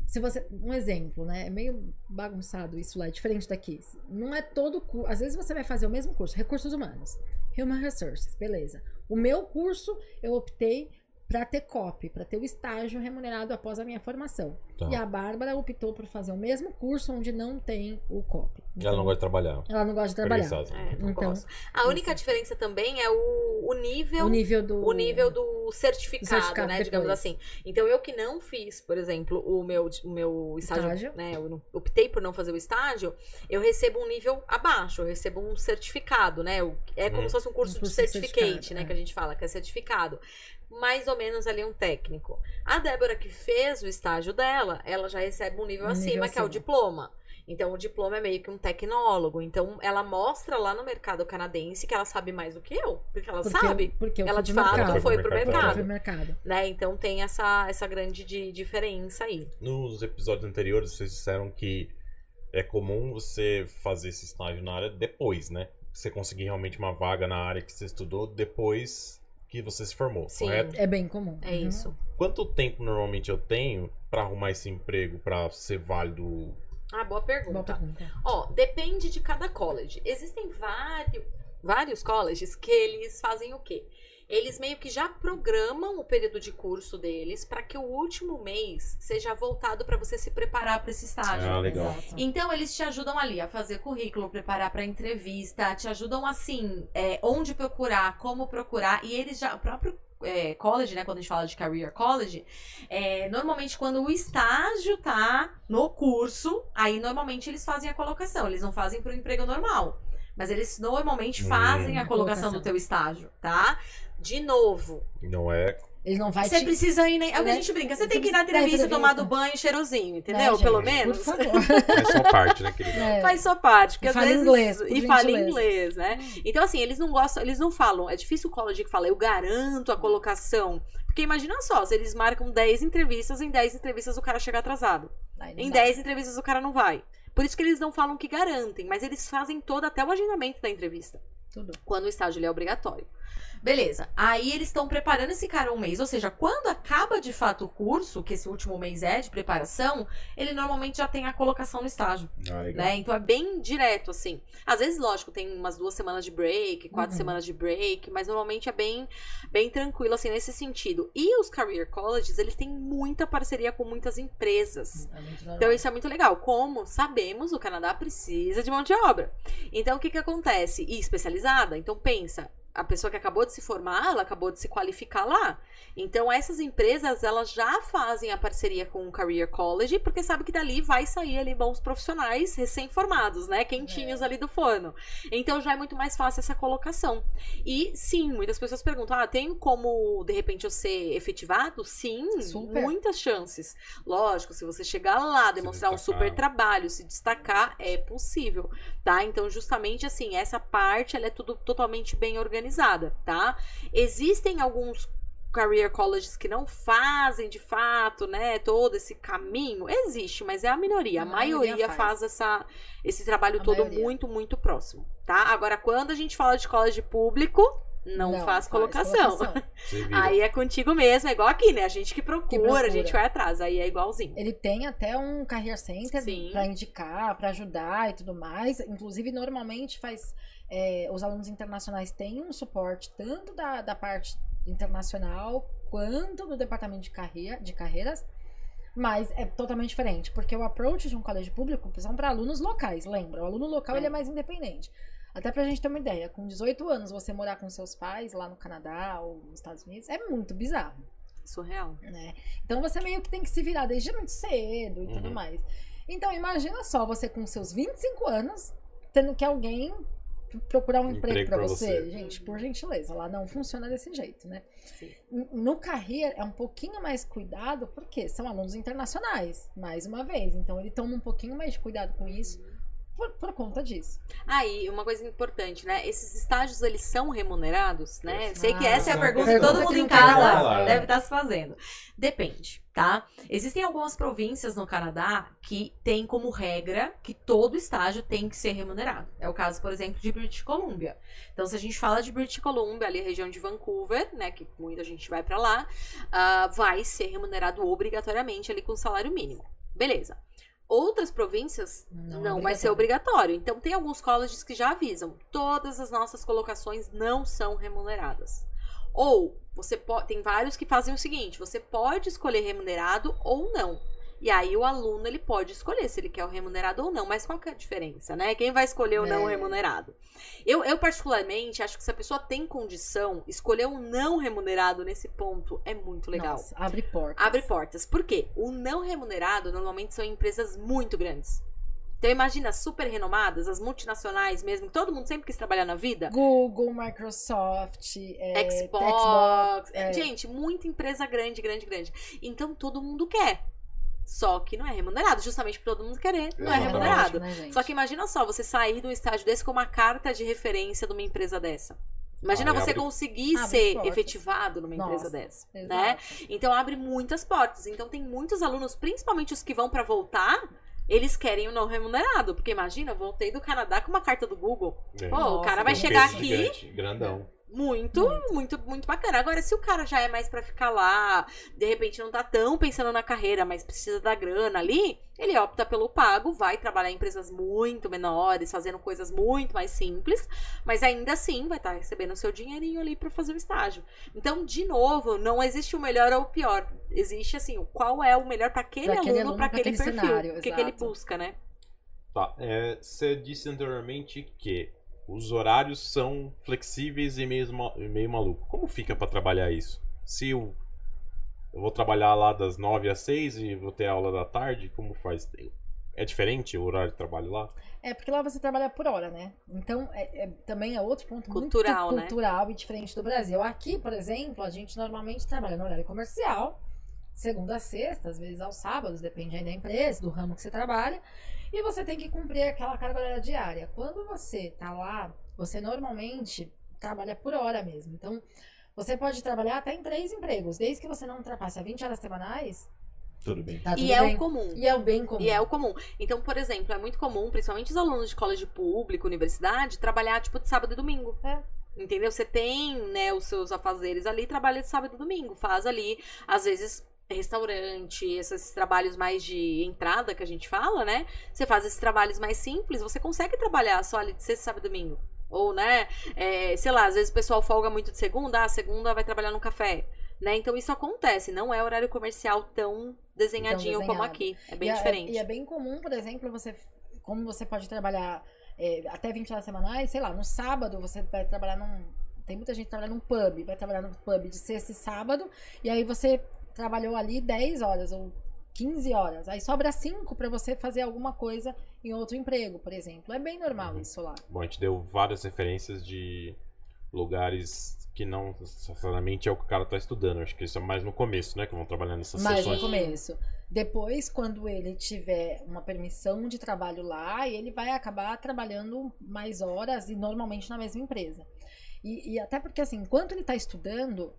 Speaker 3: Se você, um exemplo, né? É meio bagunçado isso lá, é diferente daqui. Não é todo curso. Às vezes você vai fazer o mesmo curso, recursos humanos, human resources, beleza. O meu curso eu optei para ter copy, para ter o estágio remunerado após a minha formação.
Speaker 1: Tá.
Speaker 3: E a Bárbara optou por fazer o mesmo curso onde não tem o copy.
Speaker 1: Ela não gosta de trabalhar.
Speaker 3: Ela não gosta de trabalhar.
Speaker 2: É, não
Speaker 3: Então,
Speaker 2: gosto. A única diferença também é o, o nível
Speaker 3: O nível do
Speaker 2: o nível do certificado,
Speaker 3: certificado
Speaker 2: né? Digamos assim. Então, eu que não fiz, por exemplo, o meu, o meu estágio,
Speaker 3: Estágio.
Speaker 2: né? Eu não- optei por não fazer o estágio, eu recebo um nível abaixo, eu recebo um certificado, né? É como
Speaker 1: Hum.
Speaker 2: se fosse um curso,
Speaker 3: Um curso
Speaker 2: de
Speaker 3: de
Speaker 2: certificate,
Speaker 3: certificado,
Speaker 2: né?
Speaker 3: é.
Speaker 2: Que a gente fala, que é certificado. Mais ou menos ali um técnico. A Débora que fez o estágio dela, ela já recebe um nível
Speaker 3: Um
Speaker 2: acima,
Speaker 3: nível
Speaker 2: que é o diploma. Então, o diploma é meio que um tecnólogo. Então, ela mostra lá no mercado canadense que ela sabe mais do que eu. Porque ela
Speaker 3: Porque-
Speaker 2: sabe
Speaker 3: Porque eu
Speaker 2: ela de fato
Speaker 3: mercado.
Speaker 2: foi pro
Speaker 1: Mercado.
Speaker 3: Fui pro mercado.
Speaker 2: né? Então tem essa, essa grande di- diferença aí.
Speaker 1: Nos episódios anteriores, vocês disseram que é comum você fazer esse estágio na área depois, né? Você conseguir realmente uma vaga na área que você estudou depois que você se formou,
Speaker 2: Sim.
Speaker 1: correto?
Speaker 3: É bem comum.
Speaker 2: É
Speaker 3: Uhum.
Speaker 2: isso.
Speaker 1: Quanto tempo normalmente eu tenho pra arrumar esse emprego pra ser válido?
Speaker 2: Ah, boa
Speaker 3: Boa
Speaker 2: pergunta.
Speaker 3: pergunta.
Speaker 2: Ó, depende de cada college. Existem vários, vários colleges que eles fazem o quê? Eles meio que já programam o período de curso deles para que o último mês seja voltado para você se preparar para esse estágio.
Speaker 1: Ah, legal.
Speaker 3: Exato.
Speaker 2: Então, eles te ajudam ali a fazer currículo, preparar para entrevista, te ajudam assim, é, onde procurar, como procurar, e eles já, o próprio é, college, né, quando a gente fala de career college, é, normalmente quando o estágio tá no curso, aí normalmente eles fazem a colocação, eles não fazem pro emprego normal. Mas eles normalmente
Speaker 1: Hum.
Speaker 2: fazem a colocação
Speaker 3: Colocação.
Speaker 2: do teu estágio, tá? De novo,
Speaker 1: Não é.
Speaker 3: Ele não vai
Speaker 2: você
Speaker 3: te...
Speaker 2: precisa ir, né? É o que a gente brinca. Você
Speaker 3: Você
Speaker 2: tem que ir na entrevista, tomar do banho cheirosinho, entendeu?
Speaker 3: gente?
Speaker 2: Pelo
Speaker 3: Por
Speaker 2: menos.
Speaker 3: favor.
Speaker 1: É só parte, né, querido?
Speaker 3: É.
Speaker 2: Faz sua parte, porque
Speaker 3: E
Speaker 2: às
Speaker 3: fala
Speaker 2: vezes
Speaker 3: inglês, por
Speaker 2: e fala inglês, né? Então assim, eles não gostam, eles não falam, é difícil o college que fala, eu garanto a colocação. Porque imagina só, se eles marcam 10 entrevistas, em 10 entrevistas o cara chega atrasado.
Speaker 3: Não
Speaker 2: Em
Speaker 3: dá.
Speaker 2: 10 entrevistas o cara não vai. Por isso que eles não falam que garantem, mas eles fazem todo até o agendamento da entrevista.
Speaker 3: Tudo.
Speaker 2: quando o estágio ele é obrigatório. Beleza. Aí eles estão preparando esse cara um mês. Ou seja, quando acaba de fato o curso, que esse último mês é de preparação, ele normalmente já tem a colocação no estágio.
Speaker 1: Ah.
Speaker 2: Né? Então é bem direto, assim. Às vezes, lógico, tem umas duas semanas de break, quatro
Speaker 3: Uhum.
Speaker 2: semanas de break, mas normalmente é bem, bem tranquilo, assim, nesse sentido. E os career colleges, eles têm muita parceria com muitas empresas.
Speaker 3: É.
Speaker 2: Então isso é muito legal. Como sabemos, o Canadá precisa de mão de obra. Então o que que acontece? E Então pensa, a pessoa que acabou de se formar, ela acabou de se qualificar lá. Então essas empresas, elas já fazem a parceria com o Career College, porque sabe que dali vai sair ali bons profissionais recém-formados, né? Quentinhos
Speaker 3: É.
Speaker 2: ali do forno. Então já é muito mais fácil essa colocação. E sim, muitas pessoas perguntam: ah, tem como de repente eu ser efetivado? Sim,
Speaker 3: Super.
Speaker 2: muitas chances. Lógico, se você chegar lá, demonstrar um super trabalho, se destacar, é possível, tá? Então, justamente assim, essa parte ela é tudo totalmente bem organizada, tá? Existem alguns career colleges que não fazem de fato, né, todo esse caminho, existe, mas é a minoria. A,
Speaker 3: A
Speaker 2: maioria,
Speaker 3: maioria
Speaker 2: faz.
Speaker 3: faz.
Speaker 2: essa, esse trabalho
Speaker 3: A
Speaker 2: todo
Speaker 3: maioria.
Speaker 2: muito, muito próximo, tá? Agora, quando a gente fala de colégio público, não, faz, colocação.
Speaker 1: Você vira.
Speaker 2: Aí é contigo mesmo, é igual aqui, né? A gente que procura,
Speaker 3: procura.
Speaker 2: a gente vai atrás, aí é igualzinho.
Speaker 3: Ele tem até um career center para indicar, para ajudar e tudo mais. Inclusive, normalmente faz. É, os alunos internacionais têm um suporte tanto da, da parte internacional quanto do departamento de, carreira, de carreiras. Mas é totalmente diferente, porque o approach de um colégio público são para alunos locais, lembra? O aluno local
Speaker 2: É.
Speaker 3: ele é mais independente. Até pra gente ter uma ideia, com 18 anos você morar com seus pais lá no Canadá ou nos Estados Unidos é muito bizarro
Speaker 2: Surreal.
Speaker 3: né? Então você meio que tem que se virar desde muito cedo e tudo
Speaker 1: Uhum.
Speaker 3: mais. Então imagina só você com seus 25 anos tendo que alguém procurar um emprego,
Speaker 1: Emprego
Speaker 3: pra
Speaker 1: pra
Speaker 3: você.
Speaker 1: você.
Speaker 3: Gente, por gentileza, lá não funciona desse jeito, né?
Speaker 2: Sim.
Speaker 3: No Carreira é um pouquinho mais cuidado, porque são alunos internacionais, mais uma vez. Então ele toma um pouquinho mais de cuidado com isso por, por conta disso.
Speaker 2: Aí, uma coisa importante, né? Esses estágios, eles são remunerados, né? Sei que
Speaker 3: Ah,
Speaker 2: essa é a
Speaker 1: sim.
Speaker 2: pergunta que todo mundo em casa deve estar se fazendo. Depende, tá? Existem algumas províncias no Canadá que têm como regra que todo estágio tem que ser remunerado. É o caso, por exemplo, de British Columbia. Então, se a gente fala de British Columbia, ali a região de Vancouver, né, que muita gente vai pra lá, ah, vai ser remunerado obrigatoriamente ali com salário mínimo. Beleza. Outras províncias
Speaker 3: Não
Speaker 2: não,
Speaker 3: é
Speaker 2: vai ser obrigatório. Então, tem alguns colleges que já avisam: todas as nossas colocações não são remuneradas. Ou, você pode. Tem vários que fazem o seguinte: você pode escolher remunerado ou não. E aí o aluno ele pode escolher se ele quer o remunerado ou não, mas qual que é a diferença, né? Quem vai escolher o não
Speaker 3: É.
Speaker 2: remunerado? Eu, eu particularmente acho que se a pessoa tem condição, escolher um não remunerado nesse ponto é muito legal.
Speaker 3: Nossa, abre portas.
Speaker 2: Abre portas. Por quê? O não remunerado normalmente são empresas muito grandes. Então imagina, super renomadas, as multinacionais mesmo, que todo mundo sempre quis trabalhar na vida.
Speaker 3: Google, Microsoft, é,
Speaker 2: Xbox.
Speaker 3: é.
Speaker 2: Gente, muita empresa grande, grande, grande. Então todo mundo quer. Só que não é remunerado, justamente por todo mundo querer, não é
Speaker 1: Exatamente.
Speaker 2: remunerado.
Speaker 3: Né?
Speaker 2: Só que imagina só, você sair de um estágio desse com uma carta de referência de uma empresa dessa. Imagina
Speaker 1: Aí
Speaker 2: você
Speaker 1: abre-
Speaker 3: Abre
Speaker 2: conseguir ser
Speaker 3: portas.
Speaker 2: efetivado numa empresa
Speaker 3: Nossa,
Speaker 2: dessa,
Speaker 3: Exato.
Speaker 2: né? Então abre muitas portas. Então tem muitos alunos, principalmente os que vão pra voltar, eles querem o não remunerado, porque imagina, eu voltei do Canadá com uma carta do Google.
Speaker 1: É.
Speaker 2: Pô, o
Speaker 3: Nossa,
Speaker 2: cara vai chegar aqui
Speaker 1: gigante, grandão.
Speaker 2: Muito, muito, muito bacana. Agora, se o cara já é mais pra ficar lá, de repente não tá tão pensando na carreira, mas precisa da grana ali, ele opta pelo pago, vai trabalhar em empresas muito menores, fazendo coisas muito mais simples, mas ainda assim vai estar recebendo o seu dinheirinho ali pra fazer o estágio. Então, de novo, não existe o melhor ou o pior. Existe assim, o qual é o melhor pra aquele
Speaker 3: aquele
Speaker 2: aluno, pra aquele
Speaker 3: aquele
Speaker 2: perfil,
Speaker 3: cenário,
Speaker 2: o que, que ele busca, né?
Speaker 1: Tá, é, você disse anteriormente que os horários são flexíveis e meio, e meio maluco. Como fica pra trabalhar isso? Se eu, eu vou trabalhar lá das 9 às 6 e vou ter aula da tarde, como faz? É diferente o horário de trabalho lá?
Speaker 3: É porque lá você trabalha por hora, né? Então, é, é- também é outro ponto
Speaker 2: Cultural,
Speaker 3: muito
Speaker 2: né?
Speaker 3: cultural e diferente do Brasil. Aqui, por exemplo, a gente normalmente trabalha no horário comercial, segunda a sexta, às vezes aos sábados, depende aí da empresa, do ramo que você trabalha, e você tem que cumprir aquela carga horária diária. Quando você tá lá, você normalmente trabalha por hora mesmo. Então, você pode trabalhar até em três empregos, desde que você não ultrapasse a 20 horas semanais,
Speaker 1: Tudo bem.
Speaker 3: Tá tudo
Speaker 2: E é
Speaker 3: bem.
Speaker 2: o comum.
Speaker 3: E é o bem comum.
Speaker 2: E é o comum. Então, por exemplo, é muito comum, principalmente os alunos de colégio público, universidade, trabalhar tipo de sábado e domingo.
Speaker 3: É.
Speaker 2: Entendeu? Você tem, né, os seus afazeres ali, trabalha de sábado e domingo. Faz ali, às vezes, restaurante, esses trabalhos mais de entrada que a gente fala, né? Você faz esses trabalhos mais simples, você consegue trabalhar só ali de sexta, sábado e domingo. Ou, né, é, sei lá, às vezes o pessoal folga muito de segunda, ah, segunda vai trabalhar no café. Né? Então isso acontece, não é horário comercial tão desenhadinho como
Speaker 3: desenhado.
Speaker 2: aqui. É bem
Speaker 3: e
Speaker 2: diferente.
Speaker 3: e é bem comum, por exemplo, você. Como você pode trabalhar é, até 20 horas semanais, sei lá, no sábado você vai trabalhar num. Tem muita gente que trabalha num pub, vai trabalhar num pub de sexta e sábado, e aí você trabalhou ali 10 horas ou 15 horas. Aí sobra 5 para você fazer alguma coisa em outro emprego, por exemplo. É bem normal isso lá.
Speaker 1: Bom, a gente deu várias referências de lugares que não necessariamente é o que o cara tá estudando. Acho que isso é mais no começo, né? Que vão trabalhar nessas
Speaker 3: no
Speaker 1: sessões.
Speaker 3: começo. Depois, quando ele tiver uma permissão de trabalho lá, ele vai acabar trabalhando mais horas e normalmente na mesma empresa. E, e até porque, assim, enquanto ele está estudando,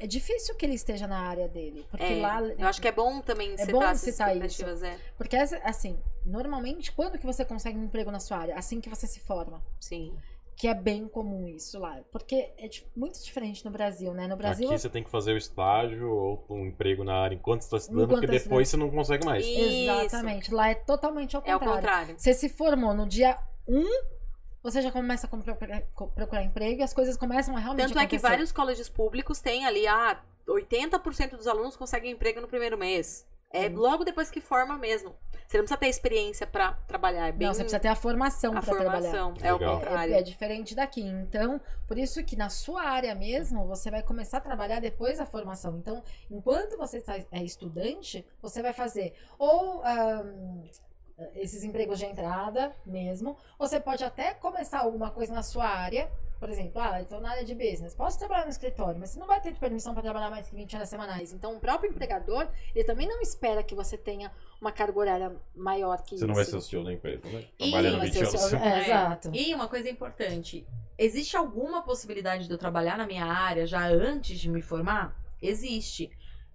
Speaker 3: é difícil que ele esteja na área dele. Porque
Speaker 2: É,
Speaker 3: lá.
Speaker 2: Eu acho que é bom também setar
Speaker 3: bom citar
Speaker 2: expectativas, é.
Speaker 3: Porque, assim, normalmente, quando que você consegue um emprego na sua área? Assim que você se forma.
Speaker 2: Sim.
Speaker 3: Que é bem comum isso lá. Porque é muito diferente no Brasil, né? No Brasil.
Speaker 1: Aqui você tem que fazer o estágio ou um emprego na área enquanto você está estudando,
Speaker 3: Enquanto
Speaker 1: porque
Speaker 3: tá
Speaker 1: depois você não consegue mais.
Speaker 2: E-
Speaker 3: Exatamente. Lá é totalmente ao
Speaker 2: É o
Speaker 3: contrário.
Speaker 2: contrário.
Speaker 3: Você se formou no dia 1, você já começa a procurar, procurar emprego e as coisas começam a realmente
Speaker 2: Tanto é que
Speaker 3: acontecer.
Speaker 2: vários colégios públicos têm ali, ah, 80% dos alunos conseguem emprego no primeiro mês. É
Speaker 3: Sim.
Speaker 2: logo depois que forma mesmo. Você não precisa ter experiência pra trabalhar. É bem
Speaker 3: Não, você precisa ter a formação para trabalhar.
Speaker 2: formação. É o contrário.
Speaker 3: É, é diferente daqui. Então, por isso que na sua área mesmo, você vai começar a trabalhar depois da formação. Então, enquanto você está, é estudante, você vai fazer ou ahn, esses empregos de entrada mesmo, ou você pode até começar alguma coisa na sua área. Por exemplo, ah, eu estou na área de business. Posso trabalhar no escritório, mas você não vai ter permissão para trabalhar mais que 20 horas semanais. Então, o próprio empregador, ele também não espera que você tenha uma carga horária maior que
Speaker 1: Você não vai
Speaker 3: isso.
Speaker 1: ser o CEO da empresa, né? Trabalhando
Speaker 3: vai
Speaker 1: 20
Speaker 3: ser o
Speaker 1: horas.
Speaker 3: seu- É,
Speaker 2: É.
Speaker 3: exato.
Speaker 2: E uma coisa importante: existe alguma possibilidade de eu trabalhar na minha área já antes de me formar? Existe.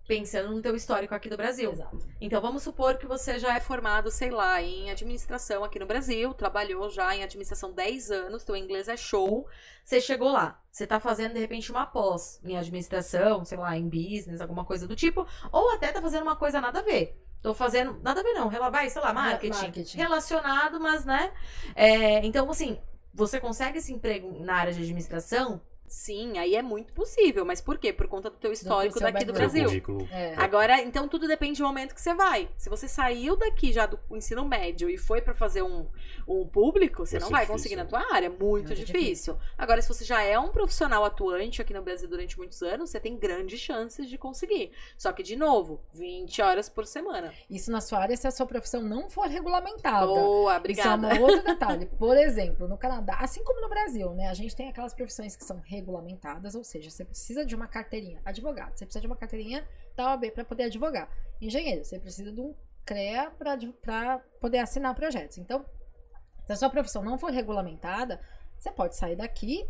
Speaker 2: Pensando no teu histórico aqui do Brasil.
Speaker 3: Exato.
Speaker 2: Então vamos supor que você já é formado, sei lá, em administração aqui no Brasil, trabalhou já em administração 10 anos, teu inglês é show. Você chegou lá, você tá fazendo de repente uma pós em administração, sei lá, em business, alguma coisa do tipo, ou até tá fazendo uma coisa nada a ver. Tô fazendo, nada a ver não, vai, sei lá, marketing,
Speaker 3: marketing.
Speaker 2: relacionado, mas né? É, então assim, você consegue esse emprego na área de administração? Sim, aí é muito possível, mas por quê? Por conta do teu histórico
Speaker 3: seu
Speaker 2: daqui do Brasil.
Speaker 1: currículo.
Speaker 3: É.
Speaker 2: Agora, então tudo depende do momento que você vai. Se você saiu daqui já do ensino médio e foi pra fazer um, um público, você
Speaker 1: Vai
Speaker 2: não vai
Speaker 1: difícil,
Speaker 2: conseguir
Speaker 1: né?
Speaker 2: na tua área. Muito,
Speaker 3: Muito
Speaker 2: difícil. Agora, se você já é um profissional atuante aqui no Brasil durante muitos anos, você tem grandes chances de conseguir. Só que, de novo, 20 horas por semana.
Speaker 3: Isso na sua área se a sua profissão não for regulamentada.
Speaker 2: Boa,
Speaker 3: Isso é
Speaker 2: obrigada.
Speaker 3: um outro detalhe. Por exemplo, no Canadá, assim como no Brasil, né? A gente tem aquelas profissões que são regulamentadas, ou seja, você precisa de uma carteirinha. Advogado, você precisa de uma carteirinha da OAB para poder advogar. Engenheiro, você precisa de um CREA para poder assinar projetos. Então, se a sua profissão não for regulamentada, você pode sair daqui,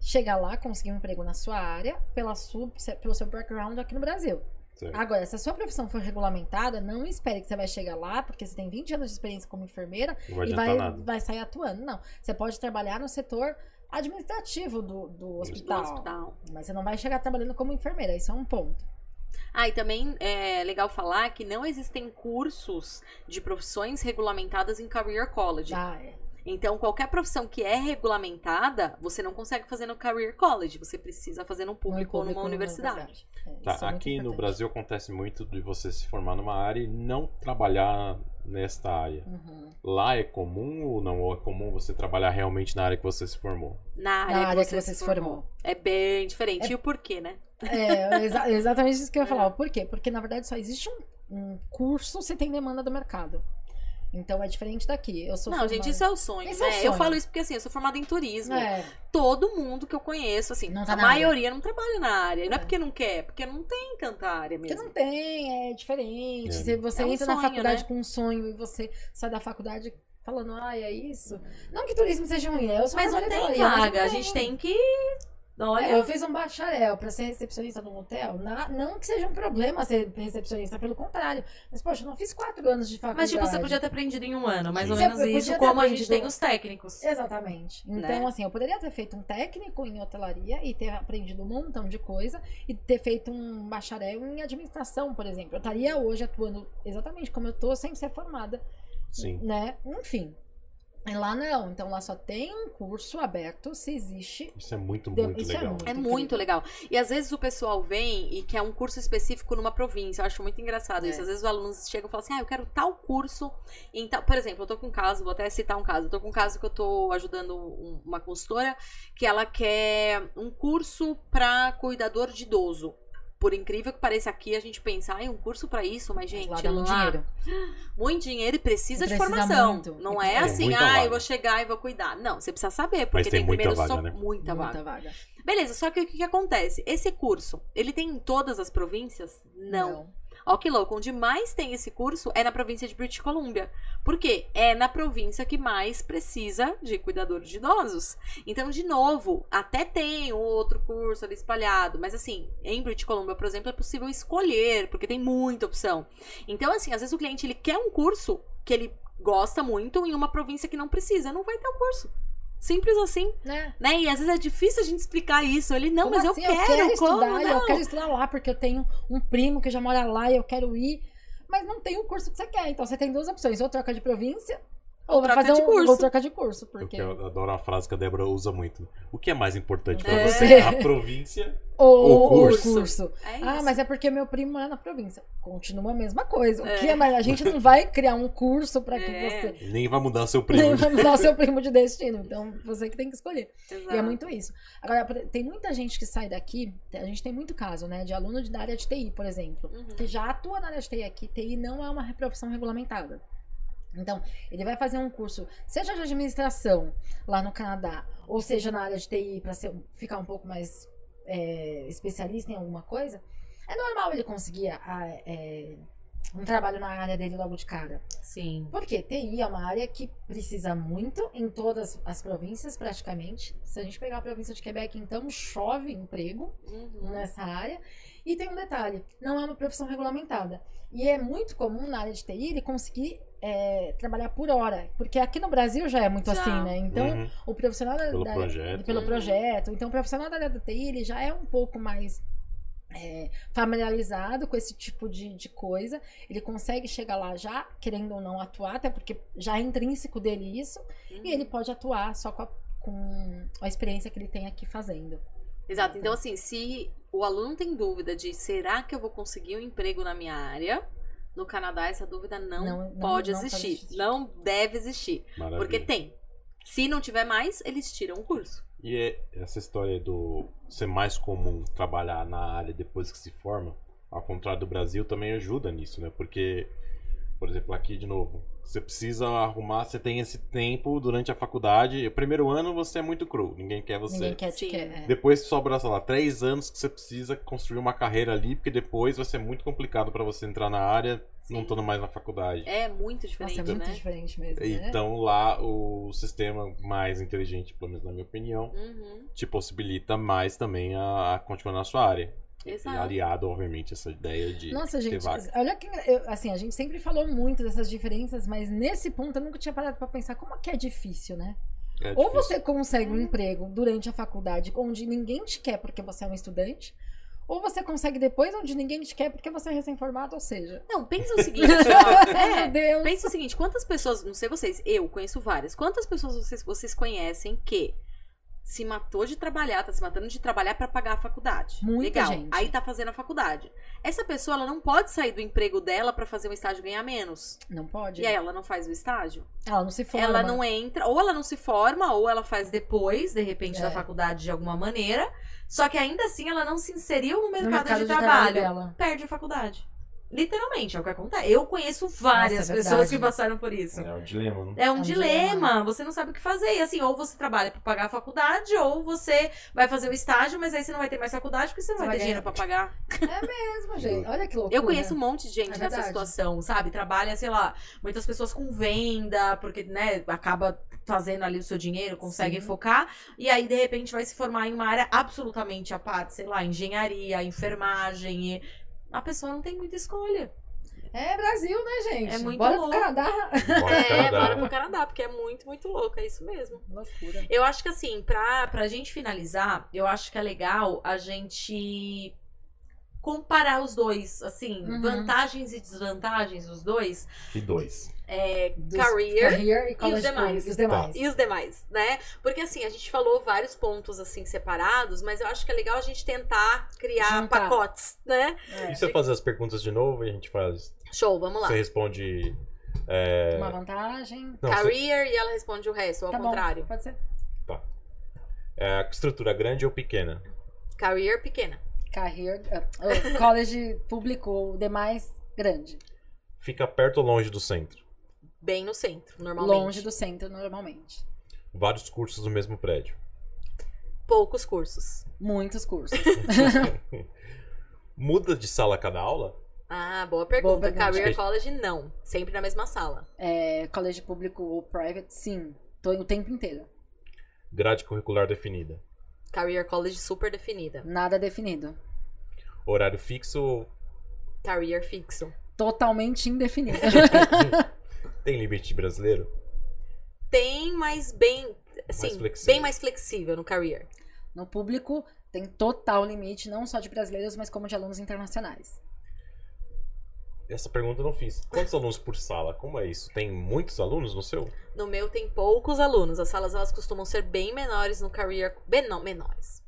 Speaker 3: chegar lá, conseguir um emprego na sua área, pela sua, pelo seu background aqui no Brasil.
Speaker 1: Certo.
Speaker 3: Agora, se a sua profissão for regulamentada, não espere que você vai chegar lá, porque você tem 20 anos de experiência como enfermeira
Speaker 1: vai
Speaker 3: e vai, vai sair atuando. Não. Você pode trabalhar no setor administrativo do, do hospital,
Speaker 2: hospital.
Speaker 3: Mas você não vai chegar trabalhando como enfermeira. Isso é um ponto.
Speaker 2: Ah, e também é legal falar que não existem cursos de profissões regulamentadas em Career College.
Speaker 3: Ah, é.
Speaker 2: Então, qualquer profissão que é regulamentada, você não consegue fazer no Career College. Você precisa fazer num público, ou numa universidade.
Speaker 3: É,
Speaker 1: Tá,
Speaker 3: é
Speaker 1: aqui no. Brasil acontece muito de você se formar numa área e não trabalhar nesta área.
Speaker 3: Uhum.
Speaker 1: Lá é comum ou não? Ou é comum você trabalhar realmente na área que você se formou?
Speaker 2: Na área,
Speaker 3: Na área
Speaker 2: que, você se formou. É bem diferente. E o porquê, né?
Speaker 3: É, exa- exatamente isso que eu ia
Speaker 2: É.
Speaker 3: falar. Por quê? Porque, na verdade, só existe um, um curso se tem demanda do mercado. Então, é diferente daqui. Eu sou
Speaker 2: Não,
Speaker 3: formada-
Speaker 2: gente, isso é o sonho,
Speaker 3: Esse é o
Speaker 2: né? Eu
Speaker 3: sonho.
Speaker 2: falo isso porque, assim, eu sou formada em turismo.
Speaker 3: É,
Speaker 2: Todo mundo que eu conheço, assim,
Speaker 3: Não tá
Speaker 2: a
Speaker 3: na área.
Speaker 2: maioria não trabalha na área. E não é
Speaker 3: É.
Speaker 2: porque não quer, é porque não tem tanta área
Speaker 3: Porque
Speaker 2: mesmo.
Speaker 3: não tem, é diferente.
Speaker 1: É.
Speaker 3: Se você
Speaker 2: É um
Speaker 3: entra na
Speaker 2: sonho,
Speaker 3: faculdade
Speaker 2: né?
Speaker 3: com um sonho e você sai da faculdade falando, ai, é isso. Não que turismo seja ruim, né? Eu sou
Speaker 2: Mas não
Speaker 3: formada em
Speaker 2: tem
Speaker 3: teoria, mas não
Speaker 2: vaga. A gente tem que Olha,
Speaker 3: É, eu fiz um bacharel pra ser recepcionista num hotel. Na- não que seja um problema ser recepcionista, pelo contrário. Mas, poxa, eu não fiz quatro anos de faculdade.
Speaker 2: mas tipo, você podia ter aprendido em um ano, mais ou menos isso, como a gente
Speaker 3: aprendido-
Speaker 2: tem os técnicos.
Speaker 3: Exatamente. Então,
Speaker 2: Né?
Speaker 3: assim, eu poderia ter feito um técnico em hotelaria e ter aprendido um montão de coisa e ter feito um bacharel em administração, por exemplo. Eu estaria hoje atuando exatamente como eu tô, sem ser formada,
Speaker 1: Sim.
Speaker 3: né? Enfim. E lá não. Então, lá só tem um curso aberto se existe.
Speaker 1: Isso é muito, muito
Speaker 3: isso é
Speaker 1: legal.
Speaker 3: muito
Speaker 2: É muito legal. E às vezes o pessoal vem e quer um curso específico numa província. Eu acho muito engraçado isso.
Speaker 3: É.
Speaker 2: Às vezes os alunos chegam e falam assim: ah, eu quero tal curso. Em tal... Por exemplo, eu tô com um caso, vou até citar um caso. Eu tô com um caso que eu tô ajudando um- uma consultora que ela quer um curso para cuidador de idoso. Por incrível que pareça aqui, a gente pensa, ai, um curso pra isso, mas, gente,
Speaker 3: lá muito
Speaker 2: lá,
Speaker 3: dinheiro.
Speaker 2: muito dinheiro e precisa, de
Speaker 3: Precisa
Speaker 2: formação.
Speaker 3: muito.
Speaker 2: Não é assim,
Speaker 1: muita
Speaker 2: ah,
Speaker 1: vaga.
Speaker 2: eu vou chegar e vou cuidar. Não, você precisa saber, porque
Speaker 1: Mas tem muita
Speaker 2: primeiro
Speaker 1: vaga,
Speaker 2: só
Speaker 1: né?
Speaker 2: muita vaga.
Speaker 3: Muita vaga.
Speaker 2: Beleza, só que o que, que acontece? Esse curso, ele tem em todas as províncias? Não. Ó, que louco. Onde mais tem esse curso é na província de British Columbia. Por quê? É na província que mais precisa de cuidadores de idosos. Então, de novo, até tem outro curso ali espalhado. Mas, assim, em British Columbia, por exemplo, é possível escolher, porque tem muita opção. Então, assim, às vezes o cliente ele quer um curso que ele gosta muito em uma província que não precisa. Não vai ter o curso. Simples assim,
Speaker 3: Né?
Speaker 2: né? E às vezes é difícil a gente explicar isso. Ele, não,
Speaker 3: Como
Speaker 2: mas
Speaker 3: assim?
Speaker 2: eu quero, como
Speaker 3: estudar,
Speaker 2: não?
Speaker 3: eu quero estudar lá porque eu tenho um primo que já mora lá e eu quero ir, mas não tem o curso que você quer. Então você tem duas opções, ou troca de província, ou,
Speaker 2: troca
Speaker 3: fazer
Speaker 2: de
Speaker 3: um,
Speaker 2: curso.
Speaker 3: ou troca de curso,
Speaker 1: Eu,
Speaker 3: porque
Speaker 1: eu adoro a frase que a Débora usa muito. O que é mais importante pra
Speaker 2: É.
Speaker 1: você? A província?
Speaker 3: ou
Speaker 1: o curso.
Speaker 3: o curso.
Speaker 2: É
Speaker 3: Ah, mas é porque meu primo mora na província. Continua a mesma coisa. O
Speaker 2: É.
Speaker 3: que é mais? A gente não vai criar um curso para que
Speaker 2: É.
Speaker 3: você
Speaker 1: Nem vai mudar seu primo.
Speaker 3: nem vai mudar o seu primo de destino. Então, você que tem que escolher. E é
Speaker 2: Exato.
Speaker 3: muito isso. Agora, tem muita gente que sai daqui, a gente tem muito caso, né, de aluno de- da área de TI, por exemplo,
Speaker 2: Uhum.
Speaker 3: que já atua na área de TI aqui. TI não é uma profissão regulamentada. Então, ele vai fazer um curso, seja de administração lá no Canadá, ou seja na área de TI, para ficar um pouco mais é, especialista em alguma coisa. É normal ele conseguir a- é, um trabalho na área dele logo de cara.
Speaker 2: Sim.
Speaker 3: Porque TI é uma área que precisa muito em todas as províncias, praticamente. Se a gente pegar a província de Quebec, então chove emprego
Speaker 2: Uhum.
Speaker 3: nessa área. E tem um detalhe: não é uma profissão regulamentada. E é muito comum na área de TI ele conseguir é, trabalhar por hora. Porque aqui no Brasil já é muito
Speaker 2: Já.
Speaker 3: assim, né? Então,
Speaker 1: Uhum.
Speaker 3: o profissional da,
Speaker 1: Pelo
Speaker 3: da-
Speaker 1: projeto.
Speaker 3: pelo
Speaker 2: Uhum.
Speaker 3: projeto. Então, o profissional da área da TI ele já é um pouco mais é, familiarizado com esse tipo de, de coisa. Ele consegue chegar lá já, querendo ou não atuar, até porque já é intrínseco dele isso. E ele pode atuar só com a, com a experiência que ele tem aqui fazendo.
Speaker 2: Exato. Então, assim, se o aluno tem dúvida de será que eu vou conseguir um emprego na minha área, no Canadá essa dúvida não,
Speaker 3: Não- não-
Speaker 2: pode
Speaker 3: não pode
Speaker 2: existir. Não deve existir.
Speaker 1: Maravilha.
Speaker 2: Porque tem. Se não tiver mais, eles tiram o curso.
Speaker 1: E é essa história do ser mais comum trabalhar na área depois que se forma, ao contrário do Brasil, também ajuda nisso, né? Porque, por exemplo, aqui de novo, você precisa arrumar, você tem esse tempo durante a faculdade. O primeiro ano você é muito cru, ninguém quer você.
Speaker 3: Ninguém quer te
Speaker 2: Sim.
Speaker 3: quer.
Speaker 1: Depois sobra, sei lá, três anos que você precisa construir uma carreira ali, porque depois vai ser muito complicado pra você entrar na área não estando mais na faculdade.
Speaker 2: É muito diferente,
Speaker 3: Nossa, é muito
Speaker 2: né?
Speaker 3: diferente mesmo, né?
Speaker 1: Então lá o sistema mais inteligente, pelo menos na minha opinião,
Speaker 2: Uhum.
Speaker 1: te possibilita mais também a, a continuar na sua área. E
Speaker 2: Exato.
Speaker 1: aliado, obviamente, essa ideia de
Speaker 3: Nossa,
Speaker 1: ter
Speaker 3: gente,
Speaker 1: vaga.
Speaker 3: olha que. eu- assim, a gente sempre falou muito dessas diferenças, mas nesse ponto eu nunca tinha parado pra pensar como que é difícil, né?
Speaker 1: É
Speaker 3: Ou
Speaker 1: difícil.
Speaker 3: você consegue um emprego durante a faculdade onde ninguém te quer porque você é um estudante, ou você consegue depois onde ninguém te quer porque você é recém-formado, ou seja.
Speaker 2: Não, pensa o seguinte, É,
Speaker 3: meu Deus.
Speaker 2: Pensa o seguinte, quantas pessoas, não sei vocês, eu conheço várias, quantas pessoas vocês, vocês conhecem que se matou de trabalhar, tá se matando de trabalhar pra pagar a faculdade?
Speaker 3: Muita
Speaker 2: Legal.
Speaker 3: gente.
Speaker 2: Aí tá fazendo a faculdade. Essa pessoa, ela não pode sair do emprego dela pra fazer um estágio e ganhar menos.
Speaker 3: Não pode.
Speaker 2: E aí ela não faz o estágio?
Speaker 3: Ela não se forma.
Speaker 2: Ela não entra, ou ela não se forma, ou ela faz depois, de repente,
Speaker 3: É.
Speaker 2: da faculdade de alguma maneira. Só que ainda assim ela não se inseriu no
Speaker 3: no
Speaker 2: mercado,
Speaker 3: mercado
Speaker 2: de,
Speaker 3: de
Speaker 2: trabalho.
Speaker 3: dela.
Speaker 2: Perde a faculdade. Literalmente, é o que acontece. Eu conheço várias
Speaker 3: Nossa, é
Speaker 2: pessoas que passaram por isso.
Speaker 1: É o dilema, né?
Speaker 2: É um
Speaker 3: É um
Speaker 2: dilema.
Speaker 3: dilema.
Speaker 2: você não sabe o que fazer. E assim, ou você trabalha pra pagar a faculdade, ou você vai fazer o estágio, mas aí você não vai ter mais faculdade porque você não
Speaker 3: Você
Speaker 2: vai
Speaker 3: vai
Speaker 2: ter dinheiro pra pagar.
Speaker 3: Mesmo, gente. Olha que loucura.
Speaker 2: Eu conheço um monte de gente
Speaker 3: É
Speaker 2: nessa situação, sabe? Trabalha, sei lá, muitas pessoas com venda, porque, né, acaba fazendo ali o seu dinheiro, consegue
Speaker 3: Sim.
Speaker 2: focar, e aí de repente vai se formar em uma área absolutamente à parte, sei lá, engenharia, enfermagem, e a pessoa não tem muita escolha.
Speaker 3: É Brasil, né, gente?
Speaker 2: É muito
Speaker 3: Bora
Speaker 2: louco.
Speaker 3: pro Canadá.
Speaker 1: Bora,
Speaker 2: É,
Speaker 1: Canadá.
Speaker 2: bora pro Canadá, porque é muito, muito louco, é isso mesmo.
Speaker 3: Loucura.
Speaker 2: Eu acho que assim, pra, pra gente finalizar, eu acho que é legal a gente comparar os dois, assim,
Speaker 3: Uhum.
Speaker 2: vantagens e desvantagens dos dois,
Speaker 1: E dois.
Speaker 2: É, career
Speaker 3: career e college
Speaker 2: demais.
Speaker 3: public, os demais.
Speaker 2: e os demais, né? Porque assim, a gente falou vários pontos assim separados, mas eu acho que é legal a gente tentar criar
Speaker 3: Juntar.
Speaker 2: pacotes, né?
Speaker 3: É.
Speaker 4: E se eu fazer as perguntas de novo e a gente faz.
Speaker 2: Show, vamos lá.
Speaker 4: Você responde. é,
Speaker 3: Uma vantagem.
Speaker 4: não, você-
Speaker 2: Career e ela responde o resto, ou ao
Speaker 3: Tá bom,
Speaker 2: contrário.
Speaker 3: pode ser.
Speaker 4: é, estrutura grande ou pequena?
Speaker 2: Career pequena.
Speaker 3: Career, oh, college público ou demais grande.
Speaker 4: Fica perto ou longe do centro?
Speaker 2: Bem no centro, normalmente.
Speaker 3: Longe do centro, normalmente.
Speaker 4: Vários cursos no mesmo prédio.
Speaker 2: Poucos cursos.
Speaker 3: Muitos cursos.
Speaker 4: Muda de sala a cada aula?
Speaker 2: Ah, boa pergunta.
Speaker 3: Boa pergunta.
Speaker 2: Career College, não. Sempre na mesma sala.
Speaker 3: É, college público ou private, sim. Tô o tempo inteiro.
Speaker 4: Grade curricular definida.
Speaker 2: Career College super definida.
Speaker 3: Nada definido.
Speaker 4: Horário fixo
Speaker 2: Career fixo.
Speaker 3: Totalmente indefinido.
Speaker 4: tem limite brasileiro?
Speaker 2: Tem, mas bem. Assim,
Speaker 4: flexível.
Speaker 2: bem mais flexível no career.
Speaker 3: No público, tem total limite, não só de brasileiros, mas como de alunos internacionais.
Speaker 4: Essa pergunta eu não fiz. Quantos alunos por sala? Como é isso? Tem muitos alunos no seu?
Speaker 2: No meu tem poucos alunos. As salas elas costumam ser bem menores no career. Bem, não, menores.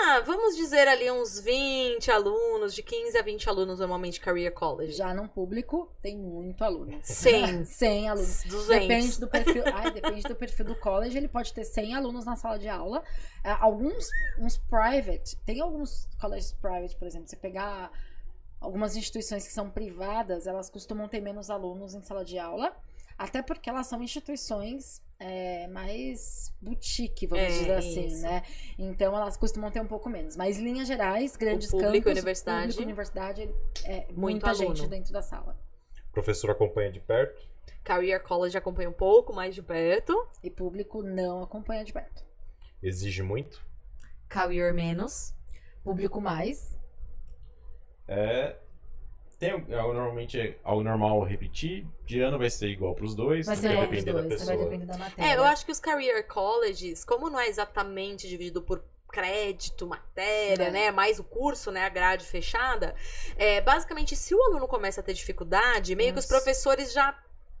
Speaker 2: Ah, vamos dizer ali uns 20 alunos, de 15 a 20 alunos normalmente career college.
Speaker 3: Já no público, tem muito aluno.
Speaker 2: 100.
Speaker 3: 100 alunos.
Speaker 2: 200.
Speaker 3: Depende do perfil. Ai, depende do perfil do college. Ele pode ter 100 alunos na sala de aula. Ah, Alguns uns private, tem alguns colleges private, por exemplo, você pegar algumas instituições que são privadas, elas costumam ter menos alunos em sala de aula, até porque elas são instituições é, mais boutique, vamos
Speaker 2: É,
Speaker 3: dizer assim,
Speaker 2: isso.
Speaker 3: né? Então elas costumam ter um pouco menos. Mas linhas gerais, grandes
Speaker 2: público,
Speaker 3: campos,
Speaker 2: universidade.
Speaker 3: público, universidade, é
Speaker 2: Muito
Speaker 3: muita
Speaker 2: aluno.
Speaker 3: gente dentro da sala.
Speaker 4: O professor acompanha de perto?
Speaker 2: Career college acompanha um pouco mais de perto.
Speaker 3: E público não acompanha de perto.
Speaker 4: Exige muito?
Speaker 2: Career menos.
Speaker 3: Público mais.
Speaker 1: É. Tem é, normalmente é algo normal repetir. De ano vai ser igual pros dois.
Speaker 3: Vai
Speaker 1: vai
Speaker 3: ser pros
Speaker 4: depender da
Speaker 3: dois, vai
Speaker 4: pessoa.
Speaker 3: depender da matéria.
Speaker 2: É, eu acho que os career colleges, como não é exatamente dividido por crédito, matéria,
Speaker 3: É.
Speaker 2: né, mais o curso, né, a grade fechada, é, basicamente, se o aluno começa a ter dificuldade, meio que os professores já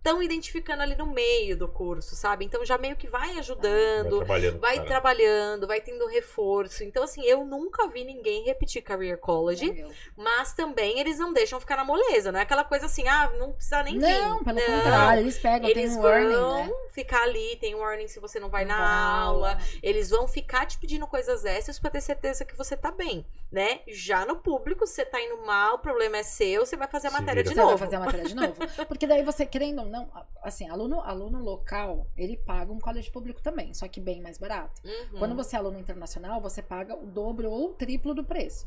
Speaker 2: estão identificando ali no meio do curso, sabe? Então já meio que vai
Speaker 4: Vai
Speaker 2: ajudando,
Speaker 4: trabalhando.
Speaker 2: vai trabalhando, vai tendo reforço. Então, assim, eu nunca vi ninguém repetir career college,
Speaker 3: É
Speaker 2: mas também eles não deixam ficar na moleza, não é aquela coisa assim, ah, não precisa nem vir.
Speaker 3: Não, pelo contrário, eles pegam,
Speaker 2: Eles
Speaker 3: tem um
Speaker 2: vão
Speaker 3: warning, né?
Speaker 2: ficar ali, tem um warning se você não vai
Speaker 3: Não
Speaker 2: na
Speaker 3: vai
Speaker 2: aula. Eles vão ficar te pedindo coisas extras pra ter certeza que você tá bem, né? Já no público, se você tá indo mal, o problema é seu, você vai fazer a matéria de
Speaker 3: Você
Speaker 2: novo.
Speaker 3: vai fazer a matéria de novo. Porque daí você, querendo ou não, assim, aluno, aluno local, ele paga um college público também, só que bem mais barato.
Speaker 2: Uhum.
Speaker 3: Quando você é aluno internacional, você paga o dobro ou o triplo do preço.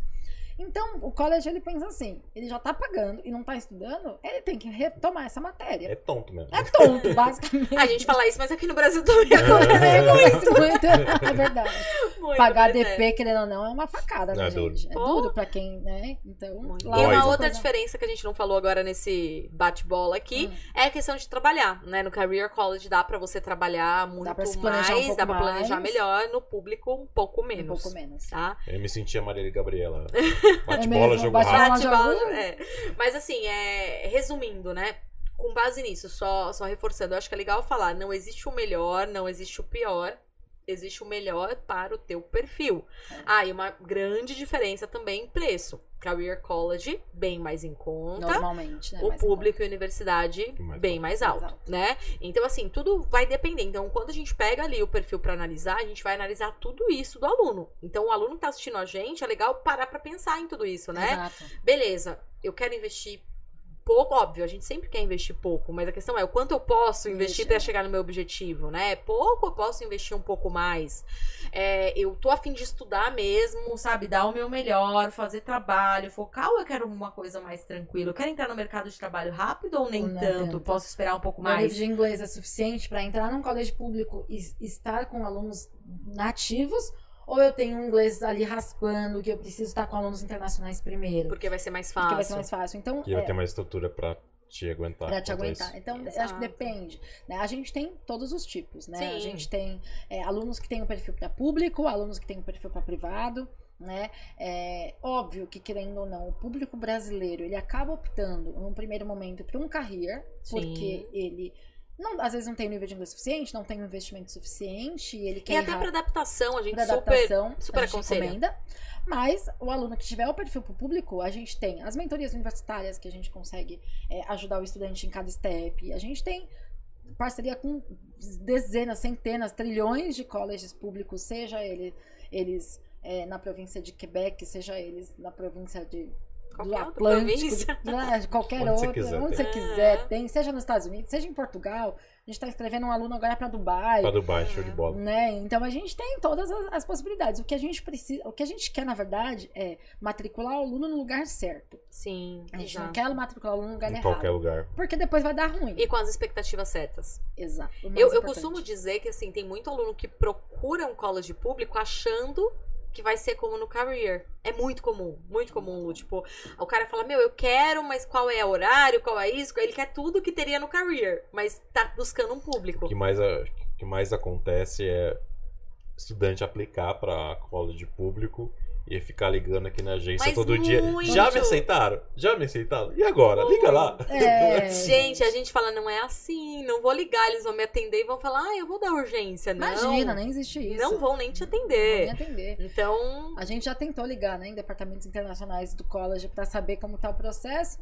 Speaker 3: Então, o college, ele pensa assim, ele já tá pagando e não tá estudando, ele tem que retomar essa matéria.
Speaker 4: É tonto mesmo.
Speaker 3: É tonto, basicamente.
Speaker 2: A gente fala isso, mas aqui no Brasil também
Speaker 4: É.
Speaker 2: acontece
Speaker 3: Acontece muito, é verdade.
Speaker 2: muito.
Speaker 3: Pagar
Speaker 2: é.
Speaker 3: DP, querendo ou não, é uma facada, né,
Speaker 4: É duro.
Speaker 3: gente? É
Speaker 2: Pô.
Speaker 3: duro pra quem, né? Então,
Speaker 2: Muito.
Speaker 3: lá
Speaker 2: E
Speaker 3: é
Speaker 2: uma outra
Speaker 3: coisa-
Speaker 2: diferença que a gente não falou agora nesse bate-bola aqui
Speaker 3: Hum.
Speaker 2: é a questão de trabalhar, né? No Career College dá pra você trabalhar muito
Speaker 3: pra se planejar um
Speaker 2: mais,
Speaker 3: pouco
Speaker 2: dá pra planejar
Speaker 3: mais.
Speaker 2: melhor, no público um pouco
Speaker 3: um
Speaker 2: menos.
Speaker 3: pouco menos.
Speaker 2: Tá?
Speaker 4: Eu me sentia Marília e Gabriela. Bate
Speaker 3: É
Speaker 4: jogo
Speaker 3: bate
Speaker 4: rápido.
Speaker 3: bola.
Speaker 2: Bate-bola, é. Mas assim, é, resumindo, né? Com base nisso, só, só reforçando, eu acho que é legal falar, não existe o melhor, não existe o pior, existe o melhor para o teu perfil.
Speaker 3: É.
Speaker 2: Ah, e uma grande diferença também em preço. Career College, bem mais em conta.
Speaker 3: Normalmente, né?
Speaker 2: O
Speaker 3: Mas
Speaker 2: público e universidade
Speaker 4: Mais
Speaker 2: bem
Speaker 4: alto.
Speaker 2: mais
Speaker 3: Mais
Speaker 2: alto, né? Então, assim, tudo vai depender. Então, quando a gente pega ali o perfil pra analisar, a gente vai analisar tudo isso do aluno. Então, o aluno que tá assistindo a gente, é legal parar pra pensar em tudo isso, né?
Speaker 3: Exato.
Speaker 2: Beleza, eu quero investir pouco, óbvio, a gente sempre quer investir pouco, mas a questão é o quanto eu posso investir para chegar no meu objetivo, né? Pouco eu posso investir um pouco mais. É, eu tô afim de estudar mesmo, sabe? Dar o meu melhor, fazer trabalho, focar ou eu quero uma coisa mais tranquila? Eu quero entrar no mercado de trabalho rápido ou nem
Speaker 3: Ou
Speaker 2: tanto?
Speaker 3: tanto.
Speaker 2: Posso esperar um pouco
Speaker 3: Meu
Speaker 2: mais?
Speaker 3: nível de inglês é suficiente para entrar num colégio público e estar com alunos nativos? Ou eu tenho um inglês ali raspando que eu preciso estar com alunos internacionais primeiro?
Speaker 2: Porque vai ser mais
Speaker 3: Porque
Speaker 2: fácil.
Speaker 3: vai ser mais fácil. Então,
Speaker 4: Que vai
Speaker 3: é,
Speaker 4: ter mais estrutura pra te aguentar.
Speaker 3: Pra te aguentar.
Speaker 4: isso.
Speaker 3: Então, eu acho
Speaker 2: Exato.
Speaker 3: que depende. né? A gente tem todos os tipos, né?
Speaker 2: Sim.
Speaker 3: A gente tem é, alunos que têm o perfil para público, alunos que têm o perfil para privado, né? É óbvio que, querendo ou não, o público brasileiro, ele acaba optando, num primeiro momento, por um career,
Speaker 2: Sim.
Speaker 3: porque ele... Não, às vezes não tem o nível de inglês suficiente, não tem o investimento suficiente, e ele
Speaker 2: E
Speaker 3: quer
Speaker 2: até
Speaker 3: ir
Speaker 2: para adaptação, a gente
Speaker 3: para
Speaker 2: super.
Speaker 3: adaptação,
Speaker 2: super
Speaker 3: a gente
Speaker 2: aconselha.
Speaker 3: recomenda. Mas o aluno que tiver o perfil para o público, a gente tem as mentorias universitárias que a gente consegue é, ajudar o estudante em cada step. A gente tem parceria com dezenas, centenas, trilhões de colleges públicos, seja ele, eles é, na província de Quebec, seja eles na província de
Speaker 2: Qualquer outra
Speaker 3: Atlântico,
Speaker 2: província.
Speaker 3: de, né, de qualquer
Speaker 4: Onde você
Speaker 3: outra,
Speaker 4: quiser
Speaker 3: onde
Speaker 4: tem.
Speaker 3: você quiser,
Speaker 2: É.
Speaker 3: tem, seja nos Estados Unidos, seja em Portugal. A gente está escrevendo um aluno agora para Dubai
Speaker 4: Pra Dubai, show de bola.
Speaker 3: né? Então a gente tem todas as, as possibilidades. O que a gente precisa, o que a gente quer, na verdade, é matricular o aluno no lugar certo.
Speaker 2: Sim,
Speaker 3: A gente não
Speaker 2: exato.
Speaker 3: quer matricular o aluno no lugar
Speaker 4: Em
Speaker 3: errado.
Speaker 4: qualquer lugar.
Speaker 3: Porque depois vai dar ruim.
Speaker 2: E com as expectativas certas.
Speaker 3: Exato.
Speaker 2: Eu, eu costumo dizer que assim, tem muito aluno que procura um college público achando que vai ser como no career. É muito comum, muito comum. Tipo, o cara fala, meu, eu quero, mas qual é o horário, qual é isso? Ele quer tudo que teria no career, mas tá buscando um
Speaker 4: O
Speaker 2: público.
Speaker 4: que mais, o que mais acontece é estudante aplicar pra college público e ficar ligando aqui na agência
Speaker 2: Mas
Speaker 4: todo dia.
Speaker 2: muito.
Speaker 4: Já me aceitaram? Já me aceitaram? E agora? Liga lá.
Speaker 3: É,
Speaker 2: Gente, a gente fala, não é assim, não vou ligar, eles vão me atender e vão falar, ah, eu vou dar urgência. Não,
Speaker 3: Imagina, nem existe isso.
Speaker 2: não vão nem te
Speaker 3: Não vão
Speaker 2: atender.
Speaker 3: nem atender.
Speaker 2: Então,
Speaker 3: A gente já tentou ligar, né, em departamentos internacionais do college para saber como tá o processo.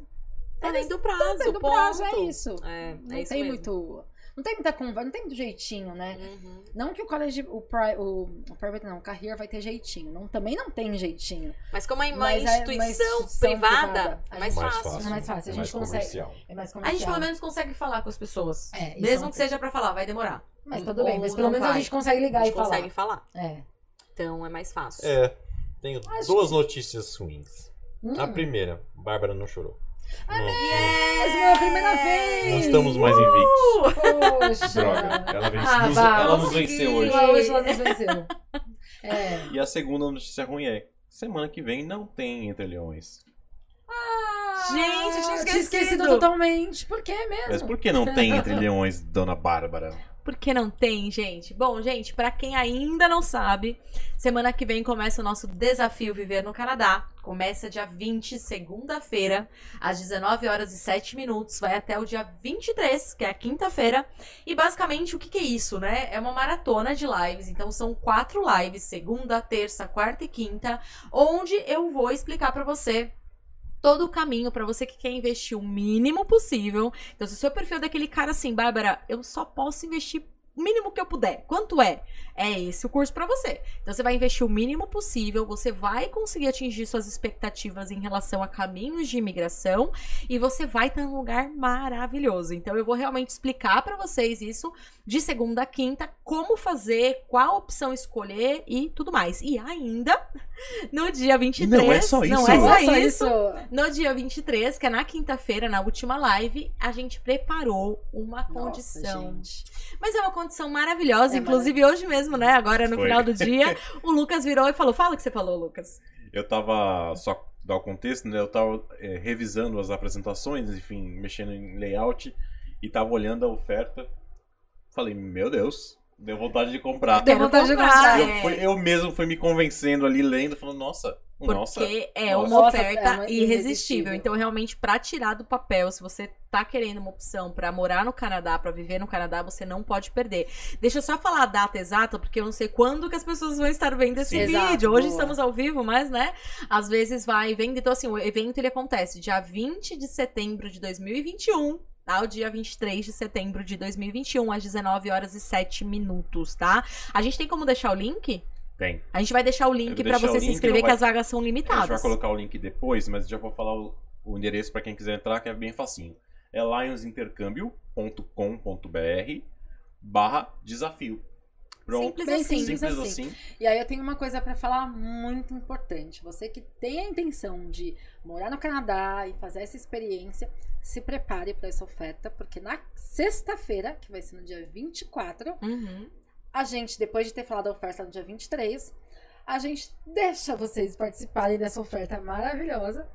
Speaker 2: tá dentro do prazo,
Speaker 3: Dentro do prazo, é isso.
Speaker 2: É,
Speaker 3: Não
Speaker 2: é isso
Speaker 3: tem
Speaker 2: mesmo.
Speaker 3: muito, não tem muita conversa, não tem muito jeitinho, né?
Speaker 2: Uhum.
Speaker 3: Não que o college, o, pri, o, o private não, o career vai ter jeitinho. Não, também não tem jeitinho.
Speaker 2: Mas como é uma
Speaker 3: Mas é uma
Speaker 2: instituição,
Speaker 3: instituição
Speaker 2: privada,
Speaker 3: privada,
Speaker 2: é
Speaker 3: a
Speaker 2: mais
Speaker 3: gente-
Speaker 4: Mais
Speaker 2: fácil.
Speaker 4: fácil.
Speaker 3: É mais fácil, a
Speaker 4: É
Speaker 3: gente
Speaker 4: mais
Speaker 3: consegue-
Speaker 4: comercial.
Speaker 3: É mais
Speaker 2: A
Speaker 3: comercial.
Speaker 2: gente pelo menos consegue falar com as pessoas.
Speaker 3: É, isso
Speaker 2: Mesmo que
Speaker 3: tem-
Speaker 2: seja pra falar, vai demorar.
Speaker 3: Mas tudo bem,
Speaker 2: Ou
Speaker 3: mas pelo menos a
Speaker 2: vai.
Speaker 3: gente consegue
Speaker 2: A
Speaker 3: ligar
Speaker 2: gente
Speaker 3: e falar.
Speaker 2: consegue falar.
Speaker 3: É.
Speaker 2: Então é mais fácil.
Speaker 4: É, tenho duas notícias ruins.
Speaker 3: Hum,
Speaker 4: A primeira, Bárbara não chorou.
Speaker 3: Ah,
Speaker 4: Não-
Speaker 3: Mesmo, é a primeira vez!
Speaker 4: Não estamos mais invictos.
Speaker 3: Poxa!
Speaker 5: Droga, ela, vence-
Speaker 3: Ah,
Speaker 5: nos,
Speaker 3: vá,
Speaker 5: ela nos venceu hoje.
Speaker 3: Hoje ela nos venceu. É.
Speaker 5: E a segunda notícia ruim é: semana que vem não tem Entre Leões.
Speaker 2: Gente, eu tinha
Speaker 3: Ah,
Speaker 2: esquecido.
Speaker 3: totalmente. Por que mesmo?
Speaker 5: Mas por que não tem Entre Leões, dona Bárbara?
Speaker 2: Por que não tem, gente? Bom, gente, pra quem ainda não sabe, semana que vem começa o nosso desafio Viver no Canadá. Começa dia 20, segunda-feira, às 19 horas e 7 minutos, vai até o dia 23, que é a quinta-feira. E basicamente o que, que é isso, né? É uma maratona de lives. Então são quatro lives, segunda, terça, quarta e quinta, onde eu vou explicar pra você todo o caminho pra você que quer investir o mínimo possível então, se o seu perfil é daquele cara assim, Bárbara, eu só posso investir o mínimo que eu puder. Quanto é? É esse o curso pra você. Então, você vai investir o mínimo possível, você vai conseguir atingir suas expectativas em relação a caminhos de imigração e você vai estar num lugar maravilhoso. Então, eu vou realmente explicar pra vocês isso de segunda a quinta, como fazer, qual opção escolher e tudo mais. E ainda, no dia 23.
Speaker 5: Não é só
Speaker 2: Não
Speaker 5: isso.
Speaker 2: é só
Speaker 3: Nossa,
Speaker 2: isso.
Speaker 3: isso.
Speaker 2: No dia 23, que é na quinta-feira, na última live, a gente preparou uma condição.
Speaker 3: Nossa, gente.
Speaker 2: Mas é uma condição maravilhosa.
Speaker 3: É
Speaker 2: Inclusive, hoje mesmo, né? Agora no
Speaker 5: Foi.
Speaker 2: final do dia, o Lucas virou e falou: Fala o que você falou, Lucas.
Speaker 5: Eu tava, só dar o contexto, né? Eu tava é, revisando as apresentações, enfim, mexendo em layout e tava olhando a oferta. Falei, meu Deus, deu vontade de comprar.
Speaker 3: Deu vontade de
Speaker 2: comprar,
Speaker 3: comprar.
Speaker 5: Eu,
Speaker 2: é.
Speaker 5: fui- eu mesmo fui me convencendo ali, lendo, falando, nossa, nossa.
Speaker 2: Porque é
Speaker 5: Nossa.
Speaker 2: uma
Speaker 3: Nossa,
Speaker 2: oferta
Speaker 3: é uma
Speaker 2: irresistível.
Speaker 3: irresistível.
Speaker 2: Então, realmente, pra tirar do papel, se você tá querendo uma opção pra morar no Canadá, pra viver no Canadá, você não pode perder. Deixa eu só falar a data exata, porque eu não sei quando que as pessoas vão estar vendo esse
Speaker 3: Sim.
Speaker 2: vídeo.
Speaker 3: Exato,
Speaker 2: Hoje
Speaker 3: boa.
Speaker 2: estamos ao vivo, mas, né, às vezes vai e vendo. Então, assim, o evento ele acontece dia 20 de setembro de 2021. Tá, o dia 23 de setembro de 2021, às 19 horas e 7 minutos, tá? A gente tem como deixar o link?
Speaker 5: Tem.
Speaker 2: A gente vai deixar o link
Speaker 5: deixar
Speaker 2: você
Speaker 5: o
Speaker 2: se
Speaker 5: link,
Speaker 2: inscrever,
Speaker 5: não
Speaker 2: que
Speaker 5: vai-
Speaker 2: as vagas são
Speaker 5: A gente vai
Speaker 2: limitadas.
Speaker 5: colocar o link depois, mas já vou falar o-
Speaker 1: o endereço para quem quiser entrar, que é bem facinho. É lionsintercâmbio.com.br barra desafio. Pronto.
Speaker 2: Simples
Speaker 3: Bem
Speaker 2: assim.
Speaker 3: simples
Speaker 1: Simples
Speaker 3: assim.
Speaker 1: assim.
Speaker 3: E aí eu tenho uma coisa pra falar muito importante. Você que tem a intenção de morar no Canadá e fazer essa experiência, se prepare para essa oferta, porque na sexta-feira, que vai ser no dia 24,
Speaker 2: Uhum.
Speaker 3: a gente, depois de ter falado a oferta no dia 23, a gente deixa vocês participarem dessa oferta maravilhosa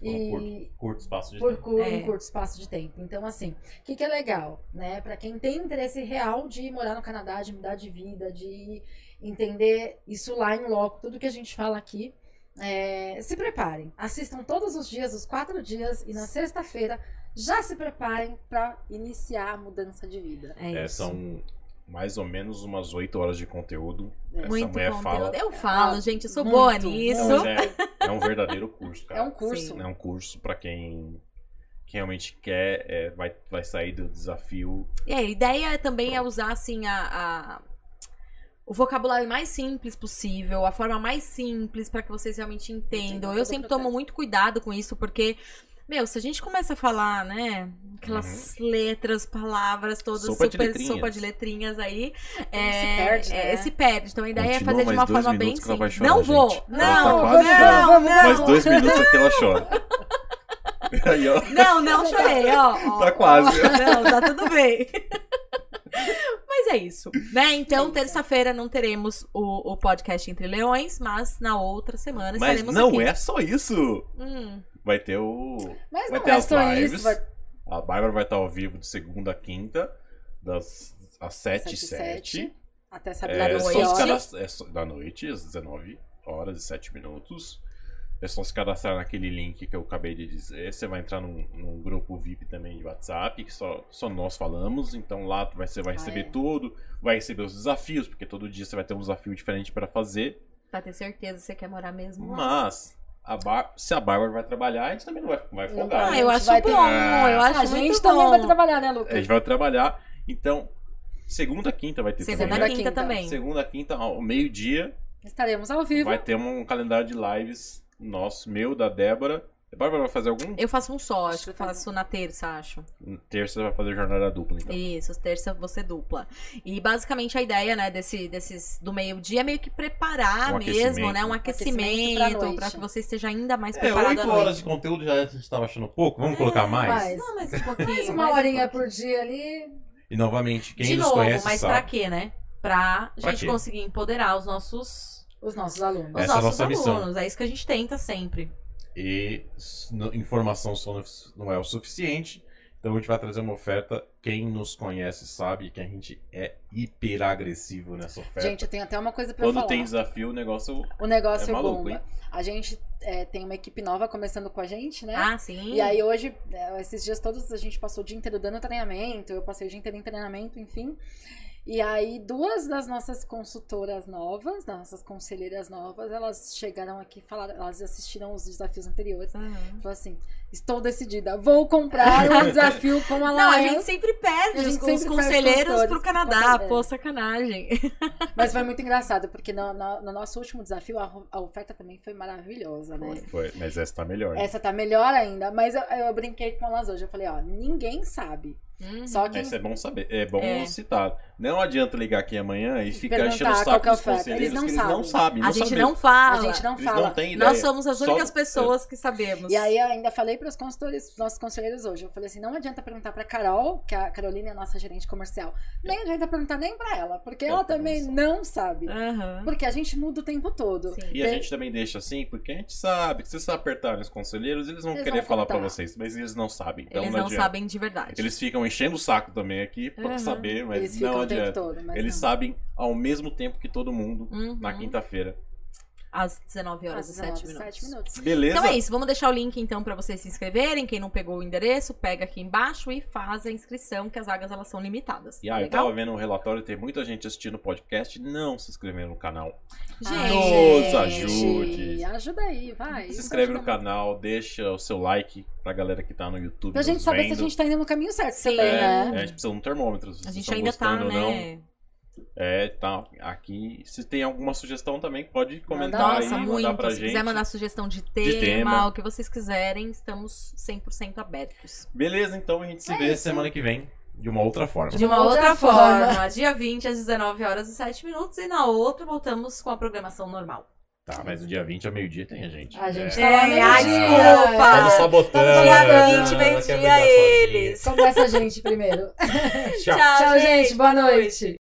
Speaker 3: E-
Speaker 1: curto, curto espaço de
Speaker 3: por
Speaker 1: tempo.
Speaker 3: cu-
Speaker 2: É.
Speaker 3: um curto espaço de tempo. Então, assim, o que, que é legal, né? Pra quem tem interesse real de morar no Canadá, de mudar de vida, de entender isso lá em loco, tudo que a gente fala aqui, é, se preparem. Assistam todos os dias, os quatro dias, e na sexta-feira já se preparem pra iniciar a mudança de vida.
Speaker 2: É
Speaker 1: É,
Speaker 2: isso.
Speaker 1: são mais ou menos umas 8 horas de conteúdo.
Speaker 3: É.
Speaker 1: Essa
Speaker 2: Muito
Speaker 1: mulher
Speaker 2: conteúdo.
Speaker 1: fala.
Speaker 2: Eu falo,
Speaker 3: Ah,
Speaker 2: gente, eu sou
Speaker 3: muito,
Speaker 2: boa nisso.
Speaker 1: Não, é, é um verdadeiro curso, cara.
Speaker 3: É um curso.
Speaker 2: Sim.
Speaker 1: É um curso pra quem, quem realmente quer, é, vai, vai sair do desafio.
Speaker 2: E a ideia também é usar assim a, a- o vocabulário mais simples possível, a forma mais simples para que vocês realmente entendam.
Speaker 3: todo
Speaker 2: Eu sempre
Speaker 3: processo.
Speaker 2: tomo muito cuidado com isso porque meu, se a gente começa a falar, né, aquelas letras, palavras todas
Speaker 1: Sopa de
Speaker 2: super
Speaker 1: letrinhas.
Speaker 2: sopa de letrinhas aí, é,
Speaker 3: se perde,
Speaker 2: é,
Speaker 3: né?
Speaker 2: se perde. Então a ideia é
Speaker 1: Continua
Speaker 2: fazer de uma forma bem simples.
Speaker 1: chorar,
Speaker 2: Não vou.
Speaker 1: gente.
Speaker 2: Não,
Speaker 1: tá
Speaker 2: não, não, não.
Speaker 1: Mais dois minutos aqui ela chora. Aí, ó.
Speaker 2: Não, não chorei, ó. ó,
Speaker 1: Tá quase.
Speaker 2: ó. Não, tá tudo bem. Mas é isso, né? Então, terça-feira não teremos o, o podcast Entre Leões, mas na outra semana
Speaker 1: Mas
Speaker 2: estaremos
Speaker 1: não
Speaker 2: aqui.
Speaker 1: é só isso.
Speaker 2: Hum,
Speaker 1: Vai ter o.
Speaker 3: Mas
Speaker 1: Vai
Speaker 3: não
Speaker 1: ter
Speaker 3: é
Speaker 1: as
Speaker 3: só
Speaker 1: lives.
Speaker 3: isso. Vai...
Speaker 1: A Bárbara vai estar ao vivo de segunda a quinta, das às 7 e
Speaker 3: Sete e
Speaker 1: 7.
Speaker 3: sete. Até saber
Speaker 1: É, só
Speaker 2: noite.
Speaker 1: cadastrar, é só- da noite, às 19 horas e 7 minutos. É só se cadastrar naquele link que eu acabei de dizer. Você vai entrar num, num grupo VIP também de WhatsApp, que só, só nós falamos. Então lá vai- você vai
Speaker 3: Ah,
Speaker 1: receber
Speaker 3: é.
Speaker 1: tudo, vai receber os desafios, porque todo dia você vai ter um desafio diferente para fazer.
Speaker 2: pra ter certeza que você quer morar mesmo lá.
Speaker 1: Mas a Bar- se a Bárbara vai trabalhar, a gente também não vai, vai folgar.
Speaker 2: Ah,
Speaker 3: vai.
Speaker 2: eu acho
Speaker 3: vai
Speaker 2: bom,
Speaker 3: ter-
Speaker 2: eu acho
Speaker 3: a
Speaker 2: muito
Speaker 3: gente
Speaker 2: bom.
Speaker 3: também vai trabalhar, né, Lucas?
Speaker 1: A gente vai trabalhar. Então, segunda, quinta vai ter
Speaker 2: Segunda,
Speaker 1: também. né?
Speaker 2: quinta,
Speaker 3: Quinta.
Speaker 2: também.
Speaker 1: Segunda, quinta, ao meio-dia,
Speaker 3: Estaremos ao vivo.
Speaker 1: vai ter um calendário de lives nosso, meu, da Débora. A Bárbara vai fazer algum?
Speaker 2: Eu faço um só, acho que eu faço na terça, acho.
Speaker 1: Terça vai fazer jornada dupla, então.
Speaker 2: Isso, terça você dupla. E basicamente a ideia, né, desse, desses do meio-dia é meio que preparar
Speaker 1: Um
Speaker 2: mesmo, né? Um
Speaker 3: aquecimento pra
Speaker 2: pra que você esteja ainda mais
Speaker 6: É,
Speaker 2: preparado à
Speaker 6: 8
Speaker 2: noite.
Speaker 6: horas de conteúdo já a gente tava achando pouco. Vamos colocar mais?
Speaker 3: mais.
Speaker 2: Não, mas um pouquinho.
Speaker 3: Mais uma
Speaker 2: mais um
Speaker 3: horinha por dia ali.
Speaker 6: E novamente, quem
Speaker 2: De
Speaker 6: nos
Speaker 2: novo,
Speaker 6: conhece
Speaker 2: mas pra
Speaker 6: sabe.
Speaker 2: quê, né? Pra,
Speaker 6: Pra
Speaker 2: gente
Speaker 6: quê?
Speaker 2: conseguir empoderar os nossos,
Speaker 3: Os nossos alunos.
Speaker 2: os
Speaker 6: Essa é a
Speaker 2: nossos
Speaker 6: nossa missão.
Speaker 2: alunos. É isso que a gente tenta sempre.
Speaker 6: E informação só não- não é o suficiente. Então a gente vai trazer uma oferta. Quem nos conhece sabe que a gente é hiper agressivo nessa oferta.
Speaker 3: Gente, eu tenho até uma coisa pra
Speaker 1: Quando
Speaker 3: falar.
Speaker 1: tem desafio, o negócio.
Speaker 3: O negócio
Speaker 1: É maluco,
Speaker 3: bomba.
Speaker 1: hein?
Speaker 3: A gente é, tem uma equipe nova começando com a gente, né?
Speaker 2: Ah, sim.
Speaker 3: E aí hoje, é, esses dias todos a gente passou o dia inteiro dando treinamento, eu passei o dia inteiro em treinamento, enfim. E aí duas das nossas consultoras novas, das nossas conselheiras novas, elas chegaram aqui e falaram, elas assistiram os desafios anteriores.
Speaker 2: Uhum.
Speaker 3: Falaram assim, estou decidida, vou comprar um desafio com a
Speaker 2: Não, a
Speaker 3: Lions.
Speaker 2: gente sempre perde
Speaker 3: A gente
Speaker 2: os,
Speaker 3: sempre
Speaker 2: conselheiros
Speaker 3: consultores.
Speaker 2: pro Canadá. Pô, sacanagem.
Speaker 3: Mas foi muito engraçado, porque no, no- no nosso último desafio a, a oferta também foi maravilhosa, né?
Speaker 1: Foi, mas essa tá melhor. né?
Speaker 3: Essa tá melhor ainda, mas eu, eu brinquei com elas hoje. Eu falei, ó, ninguém sabe.
Speaker 2: Uhum.
Speaker 3: Só quem
Speaker 1: Essa é bom saber, é bom
Speaker 2: É.
Speaker 1: citar. Não adianta ligar aqui amanhã e ficar
Speaker 3: perguntar
Speaker 1: enchendo o saco
Speaker 3: que
Speaker 1: dos conselheiros
Speaker 3: Eles não
Speaker 1: que eles não
Speaker 3: sabem.
Speaker 1: sabem.
Speaker 2: A
Speaker 1: não
Speaker 2: gente não fala.
Speaker 3: a gente não
Speaker 1: Eles
Speaker 3: fala.
Speaker 1: não têm ideia.
Speaker 2: Nós somos as
Speaker 1: Só-
Speaker 2: únicas pessoas que sabemos.
Speaker 3: E aí eu ainda falei para os consultores, nossos conselheiros hoje. Eu falei assim, não adianta perguntar para Carol, que a Carolina é a nossa gerente comercial. Nem adianta perguntar nem para ela, porque ela
Speaker 1: Ela
Speaker 3: também não sabe.
Speaker 2: Aham.
Speaker 3: Porque a gente muda o tempo todo.
Speaker 2: Sim.
Speaker 1: E a
Speaker 3: Tem-
Speaker 1: gente também deixa assim, porque a gente sabe que se vocês apertarem os conselheiros, eles vão
Speaker 3: Eles
Speaker 1: querer
Speaker 3: vão
Speaker 1: falar pra
Speaker 3: contar.
Speaker 1: vocês, mas eles não sabem. Então
Speaker 2: Eles
Speaker 1: não
Speaker 2: não sabem de verdade.
Speaker 1: Eles ficam enchendo o saco também aqui pra
Speaker 2: Uhum.
Speaker 1: saber, mas
Speaker 3: Eles ficam
Speaker 1: não
Speaker 3: o tempo
Speaker 1: adianta.
Speaker 3: todo. Mas
Speaker 1: Eles
Speaker 3: não.
Speaker 1: sabem ao mesmo tempo que todo mundo
Speaker 2: Uhum.
Speaker 1: na quinta-feira.
Speaker 2: Às 19 horas
Speaker 3: Às
Speaker 2: e 7
Speaker 3: 19,
Speaker 2: minutos.
Speaker 3: sete minutos.
Speaker 1: Beleza?
Speaker 2: Então é isso, vamos deixar o link então pra vocês se inscreverem. Quem não pegou o endereço, pega aqui embaixo e faz a inscrição, que as vagas elas são limitadas.
Speaker 1: E aí, eu tava vendo um relatório, tem muita gente assistindo o podcast e não se inscrevendo no canal.
Speaker 2: Gente,
Speaker 1: Nos ajude.
Speaker 3: Ajuda aí, vai.
Speaker 1: Se inscreve no canal, deixa o seu like pra galera que tá no YouTube.
Speaker 3: Pra gente saber se a
Speaker 1: vendo.
Speaker 3: gente tá indo no caminho certo
Speaker 2: Sim.
Speaker 3: também,
Speaker 1: É,
Speaker 3: né?
Speaker 1: a gente precisa de um termômetro.
Speaker 2: A gente ainda tá,
Speaker 1: ou não.
Speaker 2: Né?
Speaker 1: É, tá. Aqui, se tem alguma sugestão também, pode comentar
Speaker 3: Manda.
Speaker 1: aí,
Speaker 2: Nossa,
Speaker 1: mandar
Speaker 2: muito.
Speaker 1: pra
Speaker 2: Se
Speaker 1: gente.
Speaker 2: quiser mandar sugestão de tema,
Speaker 1: tema.
Speaker 2: o que vocês quiserem, estamos 100% abertos.
Speaker 1: Beleza, então a gente se
Speaker 7: Se
Speaker 1: vê
Speaker 7: vê semana que vem de uma outra forma.
Speaker 2: De uma
Speaker 3: outra
Speaker 2: outra
Speaker 3: forma.
Speaker 2: forma, dia 20 às 19 horas e 7 minutos, e na outra voltamos com a programação normal.
Speaker 7: Tá, mas no dia 20 ao meio-dia tem a gente.
Speaker 3: A gente
Speaker 7: É.
Speaker 3: tá lá
Speaker 2: É,
Speaker 3: meio
Speaker 2: ai,
Speaker 3: dia.
Speaker 2: desculpa.
Speaker 8: Me sabotando.
Speaker 2: Dia
Speaker 8: né?
Speaker 2: 20,
Speaker 8: Ela quer
Speaker 2: meio-dia eles.
Speaker 3: Começa a gente primeiro.
Speaker 8: Tchau.
Speaker 3: Tchau, gente. Boa noite.